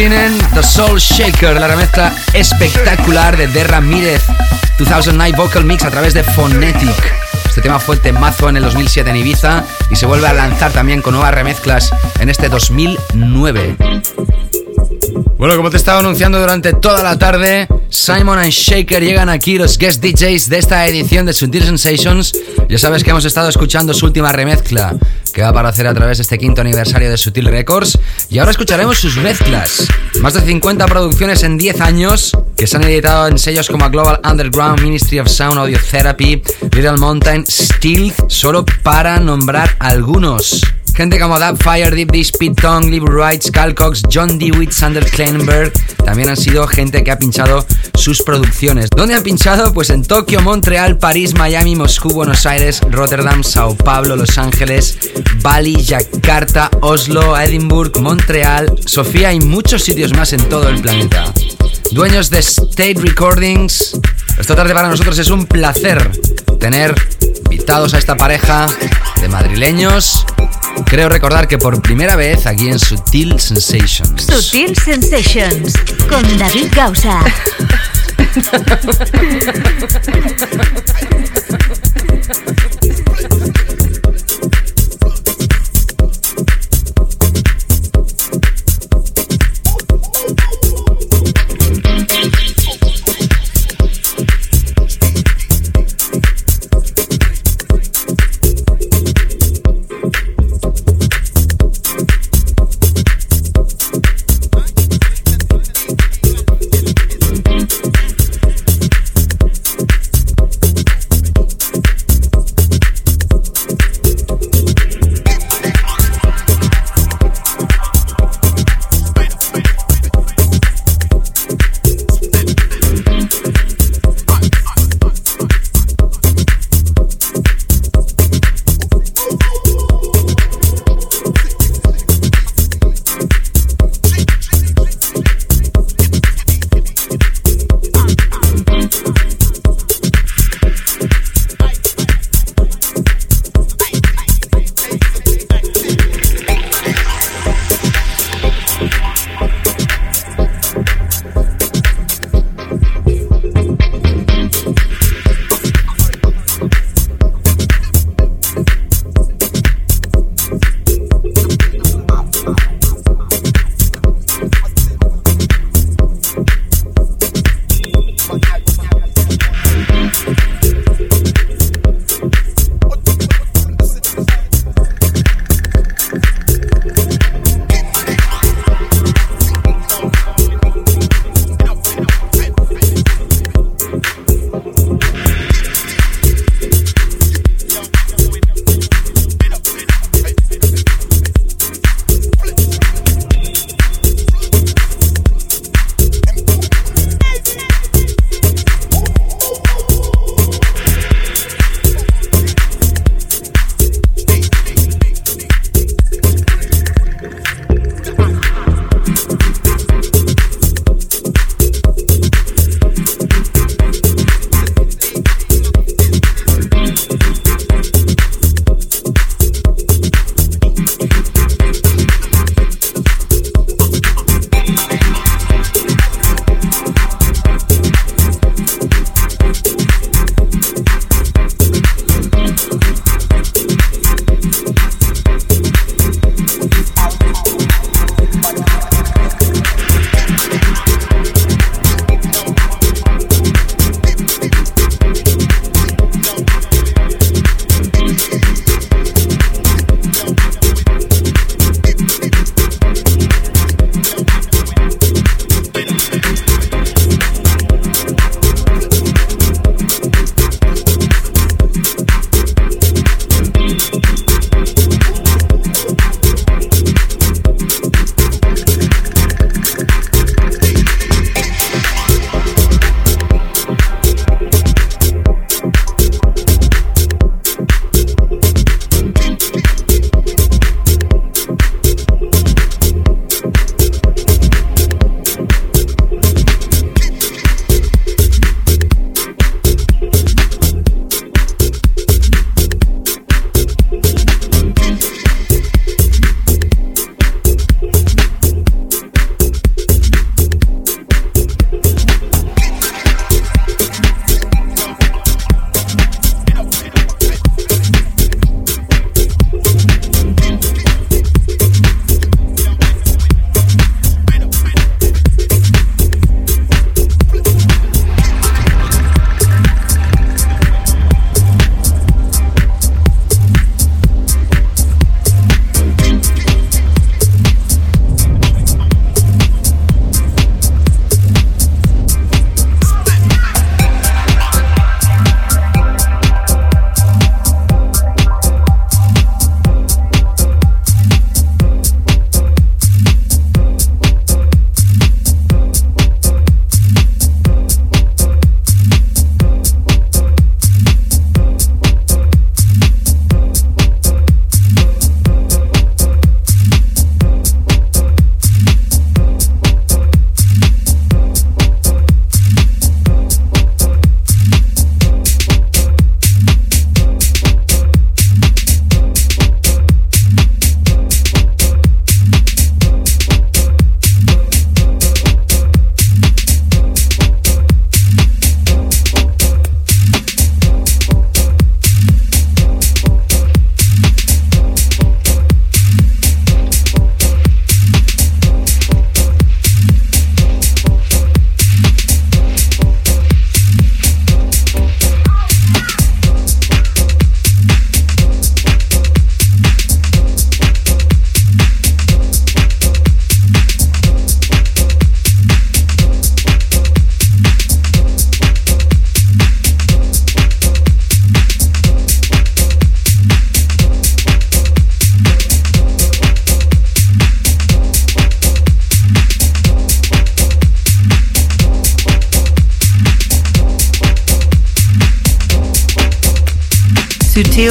The Soul Shaker, la remezcla espectacular de De Ramírez, 2009 Vocal Mix a través de Phonetic. Este tema fue temazo en el 2007 en Ibiza y se vuelve a lanzar también con nuevas remezclas en este 2009. Bueno, como te estaba anunciando durante toda la tarde, Simon and Shaker llegan aquí, los guest DJs de esta edición de Sutil Sensations. Ya sabes que hemos estado escuchando su última remezcla, que va a aparecer a través de este quinto aniversario de Sutil Records. Y ahora escucharemos sus mezclas. Más de 50 producciones en 10 años, que se han editado en sellos como Global Underground, Ministry of Sound, Audio Therapy, Little Mountain, Stealth, solo para nombrar algunos. Gente como Fire, Deep Dish, Pete Tong, Liv Wright, Cox, John Dewitt, Sander Kleinberg, también han sido gente que ha pinchado sus producciones. ¿Dónde han pinchado? Pues en Tokio, Montreal, París, Miami, Moscú, Buenos Aires, Rotterdam, Sao Paulo, Los Ángeles, Bali, Yakarta, Oslo, Edinburgh, Montreal, Sofía y muchos sitios más en todo el planeta. Dueños de State Recordings, esta tarde para nosotros es un placer tener invitados a esta pareja de madrileños. Creo recordar que por primera vez aquí en Sutil Sensations. Sutil Sensations con David Gausa.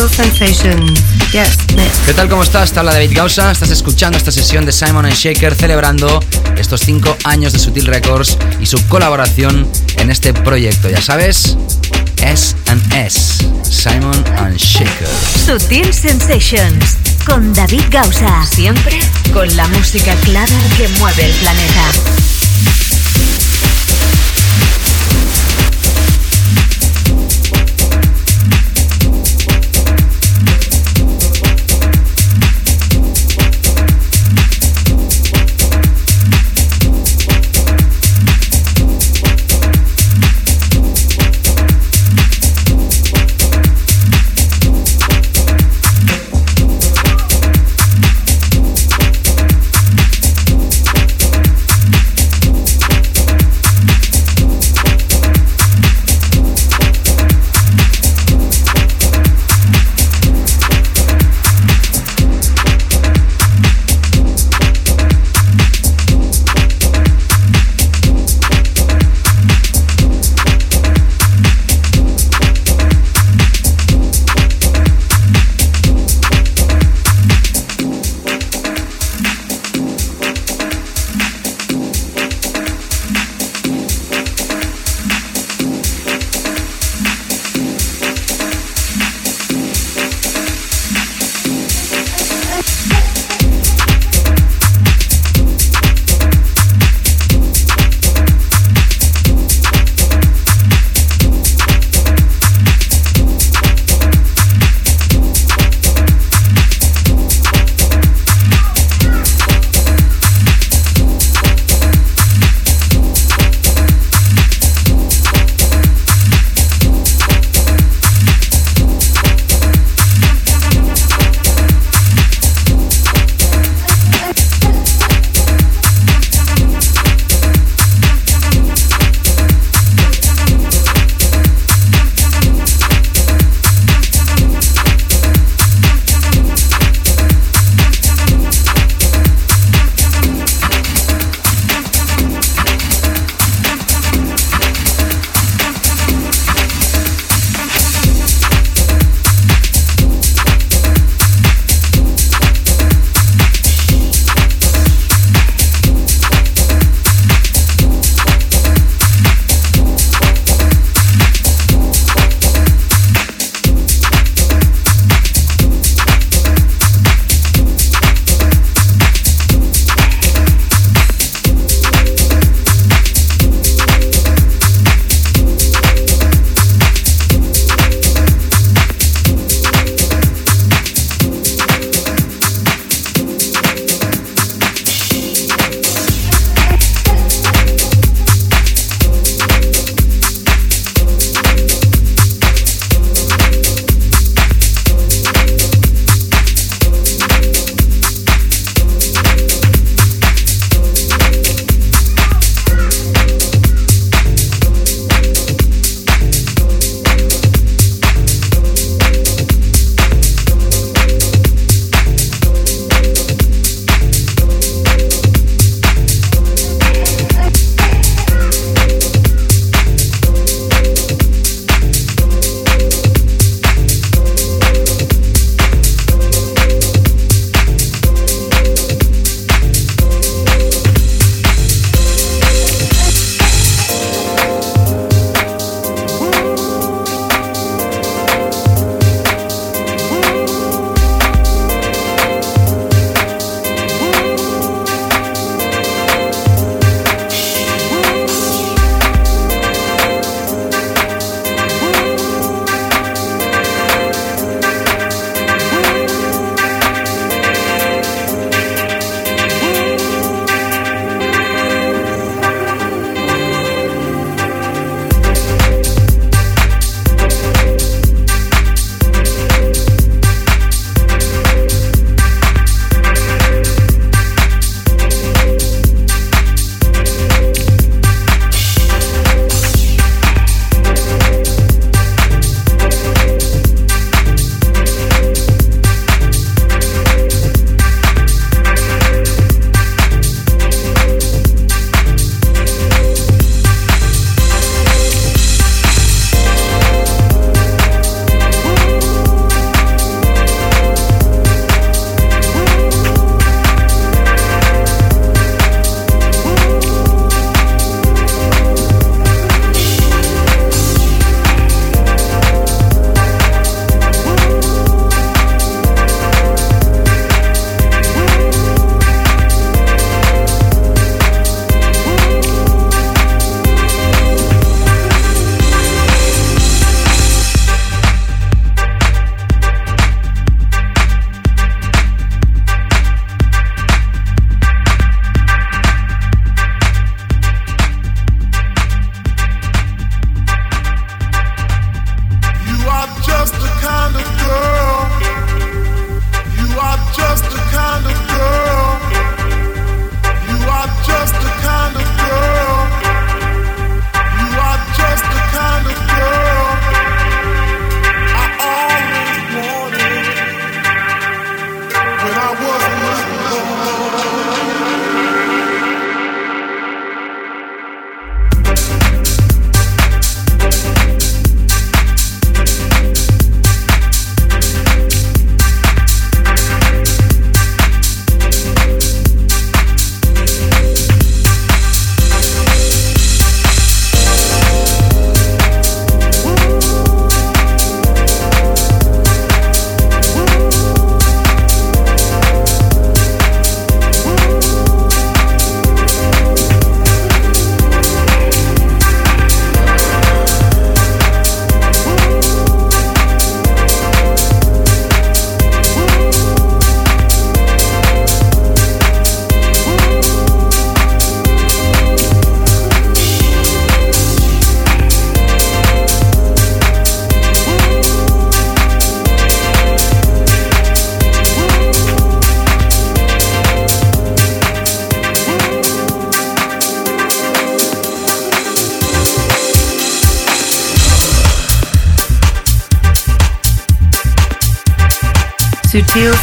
Sensations. Yes, ¿Qué tal? ¿Cómo estás? Te habla David Gausa. Estás escuchando esta sesión de Simon and Shaker celebrando estos 5 años de Sutil Records y su colaboración en este proyecto. Ya sabes, S S. Simon and Shaker. Sutil Sensations con David Gausa. Siempre con la música clara que mueve el planeta.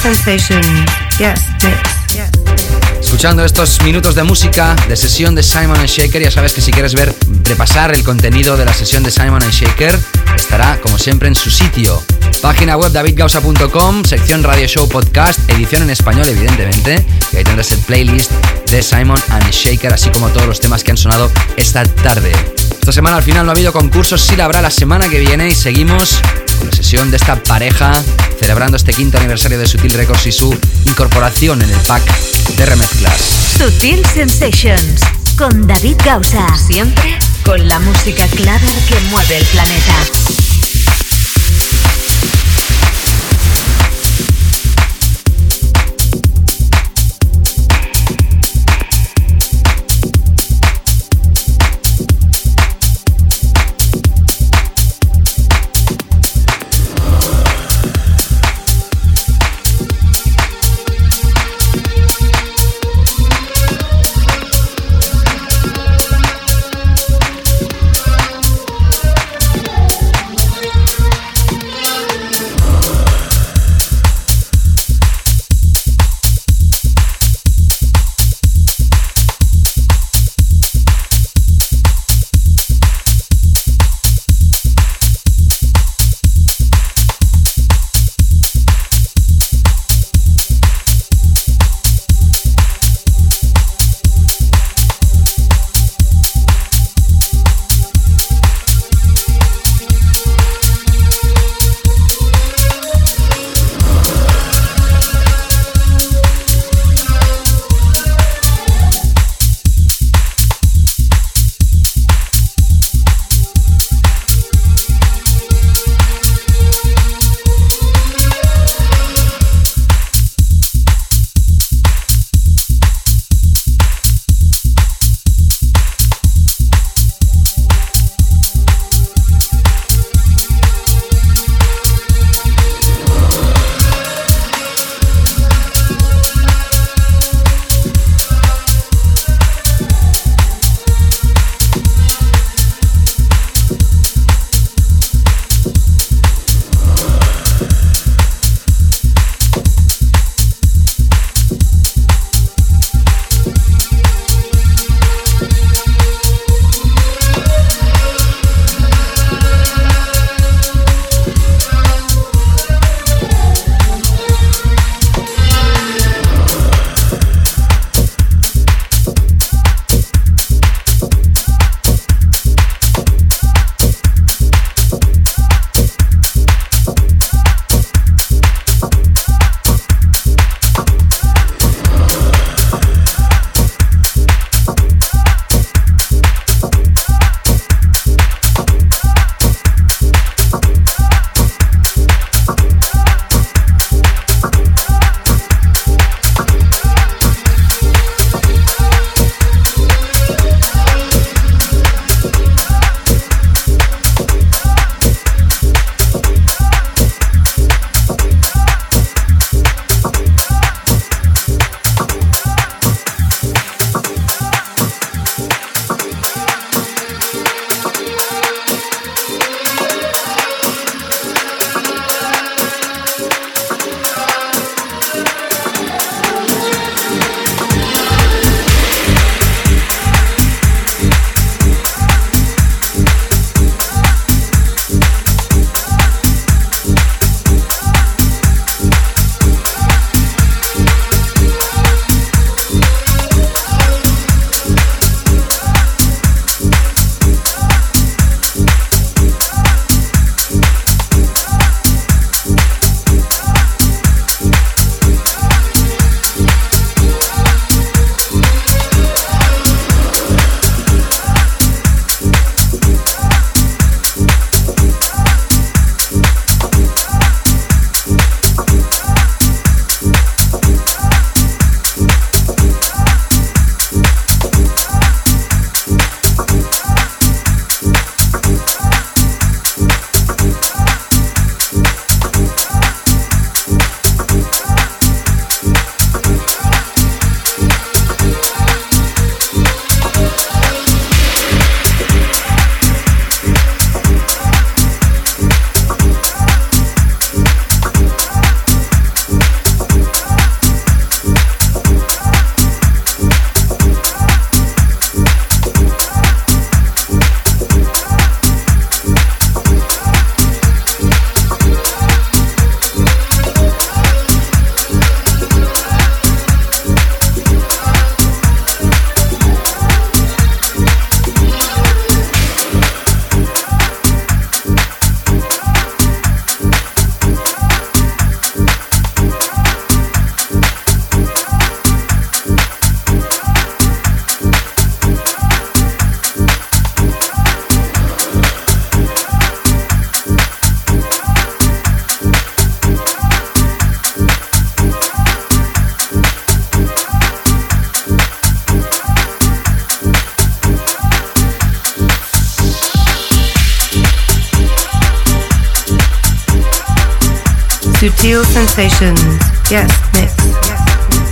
Sutil Sensations. Yes. Escuchando estos minutos de música de sesión de Simon Shaker, ya sabes que si quieres ver, repasar el contenido de la sesión de Simon Shaker, estará como siempre en su sitio. Página web davidgausa.com, sección Radio Show Podcast, edición en español evidentemente, y ahí tendrás el playlist de Simon and Shaker, así como todos los temas que han sonado esta tarde. Esta semana al final no ha habido concursos, sí la habrá la semana que viene y seguimos con la sesión de esta pareja celebrando este quinto aniversario de Sutil Records y su incorporación en el pack de remezclas. Sutil Sensations con David Gausa. Siempre con la música clara que mueve el planeta.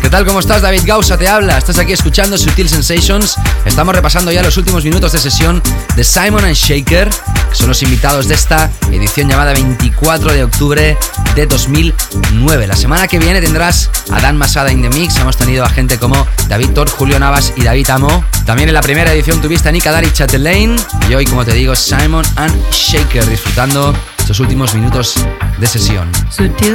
¿Qué tal? ¿Cómo estás? David Gausa te habla. Estás aquí escuchando Sutil Sensations. Estamos repasando ya los últimos minutos de sesión de Simon and Shaker, que son los invitados de esta edición llamada 24 de octubre de 2009. La semana que viene tendrás a Dan Masada in the Mix. Hemos tenido a gente como David Thor, Julio Navas y David Amo. También en la primera edición tuviste a Nika Dari Chatelaine. Y hoy, como te digo, Simon and Shaker disfrutando estos últimos minutos de sesión. Sutil.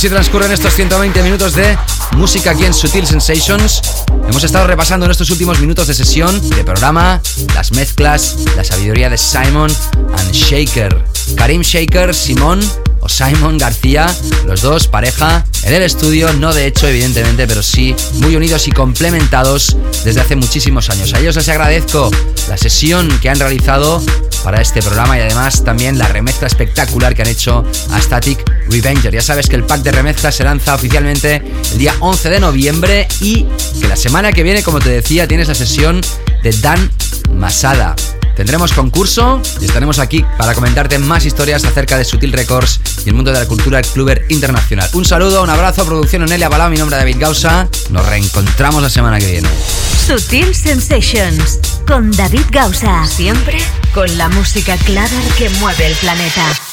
así transcurren estos 120 minutos de música aquí en Sutil Sensations. Hemos estado repasando en estos últimos minutos de sesión de programa las mezclas, la sabiduría de Simon and Shaker. Karim Shaker, Simón o Simon García, los dos pareja en el estudio, no de hecho evidentemente, pero sí muy unidos y complementados desde hace muchísimos años. A ellos les agradezco la sesión que han realizado para este programa y además también la remezcla espectacular que han hecho a Static Revenger. Ya sabes que el pack de remezclas se lanza oficialmente el día 11 de noviembre y que la semana que viene, como te decía, tienes la sesión de Dan Masada. Tendremos concurso y estaremos aquí para comentarte más historias acerca de Sutil Records y el mundo de la cultura cluber internacional. Un saludo, un abrazo, producción Onelia Balao, mi nombre es David Gausa. Nos reencontramos la semana que viene. Sutil Sensations con David Gausa. Siempre con la música clara que mueve el planeta.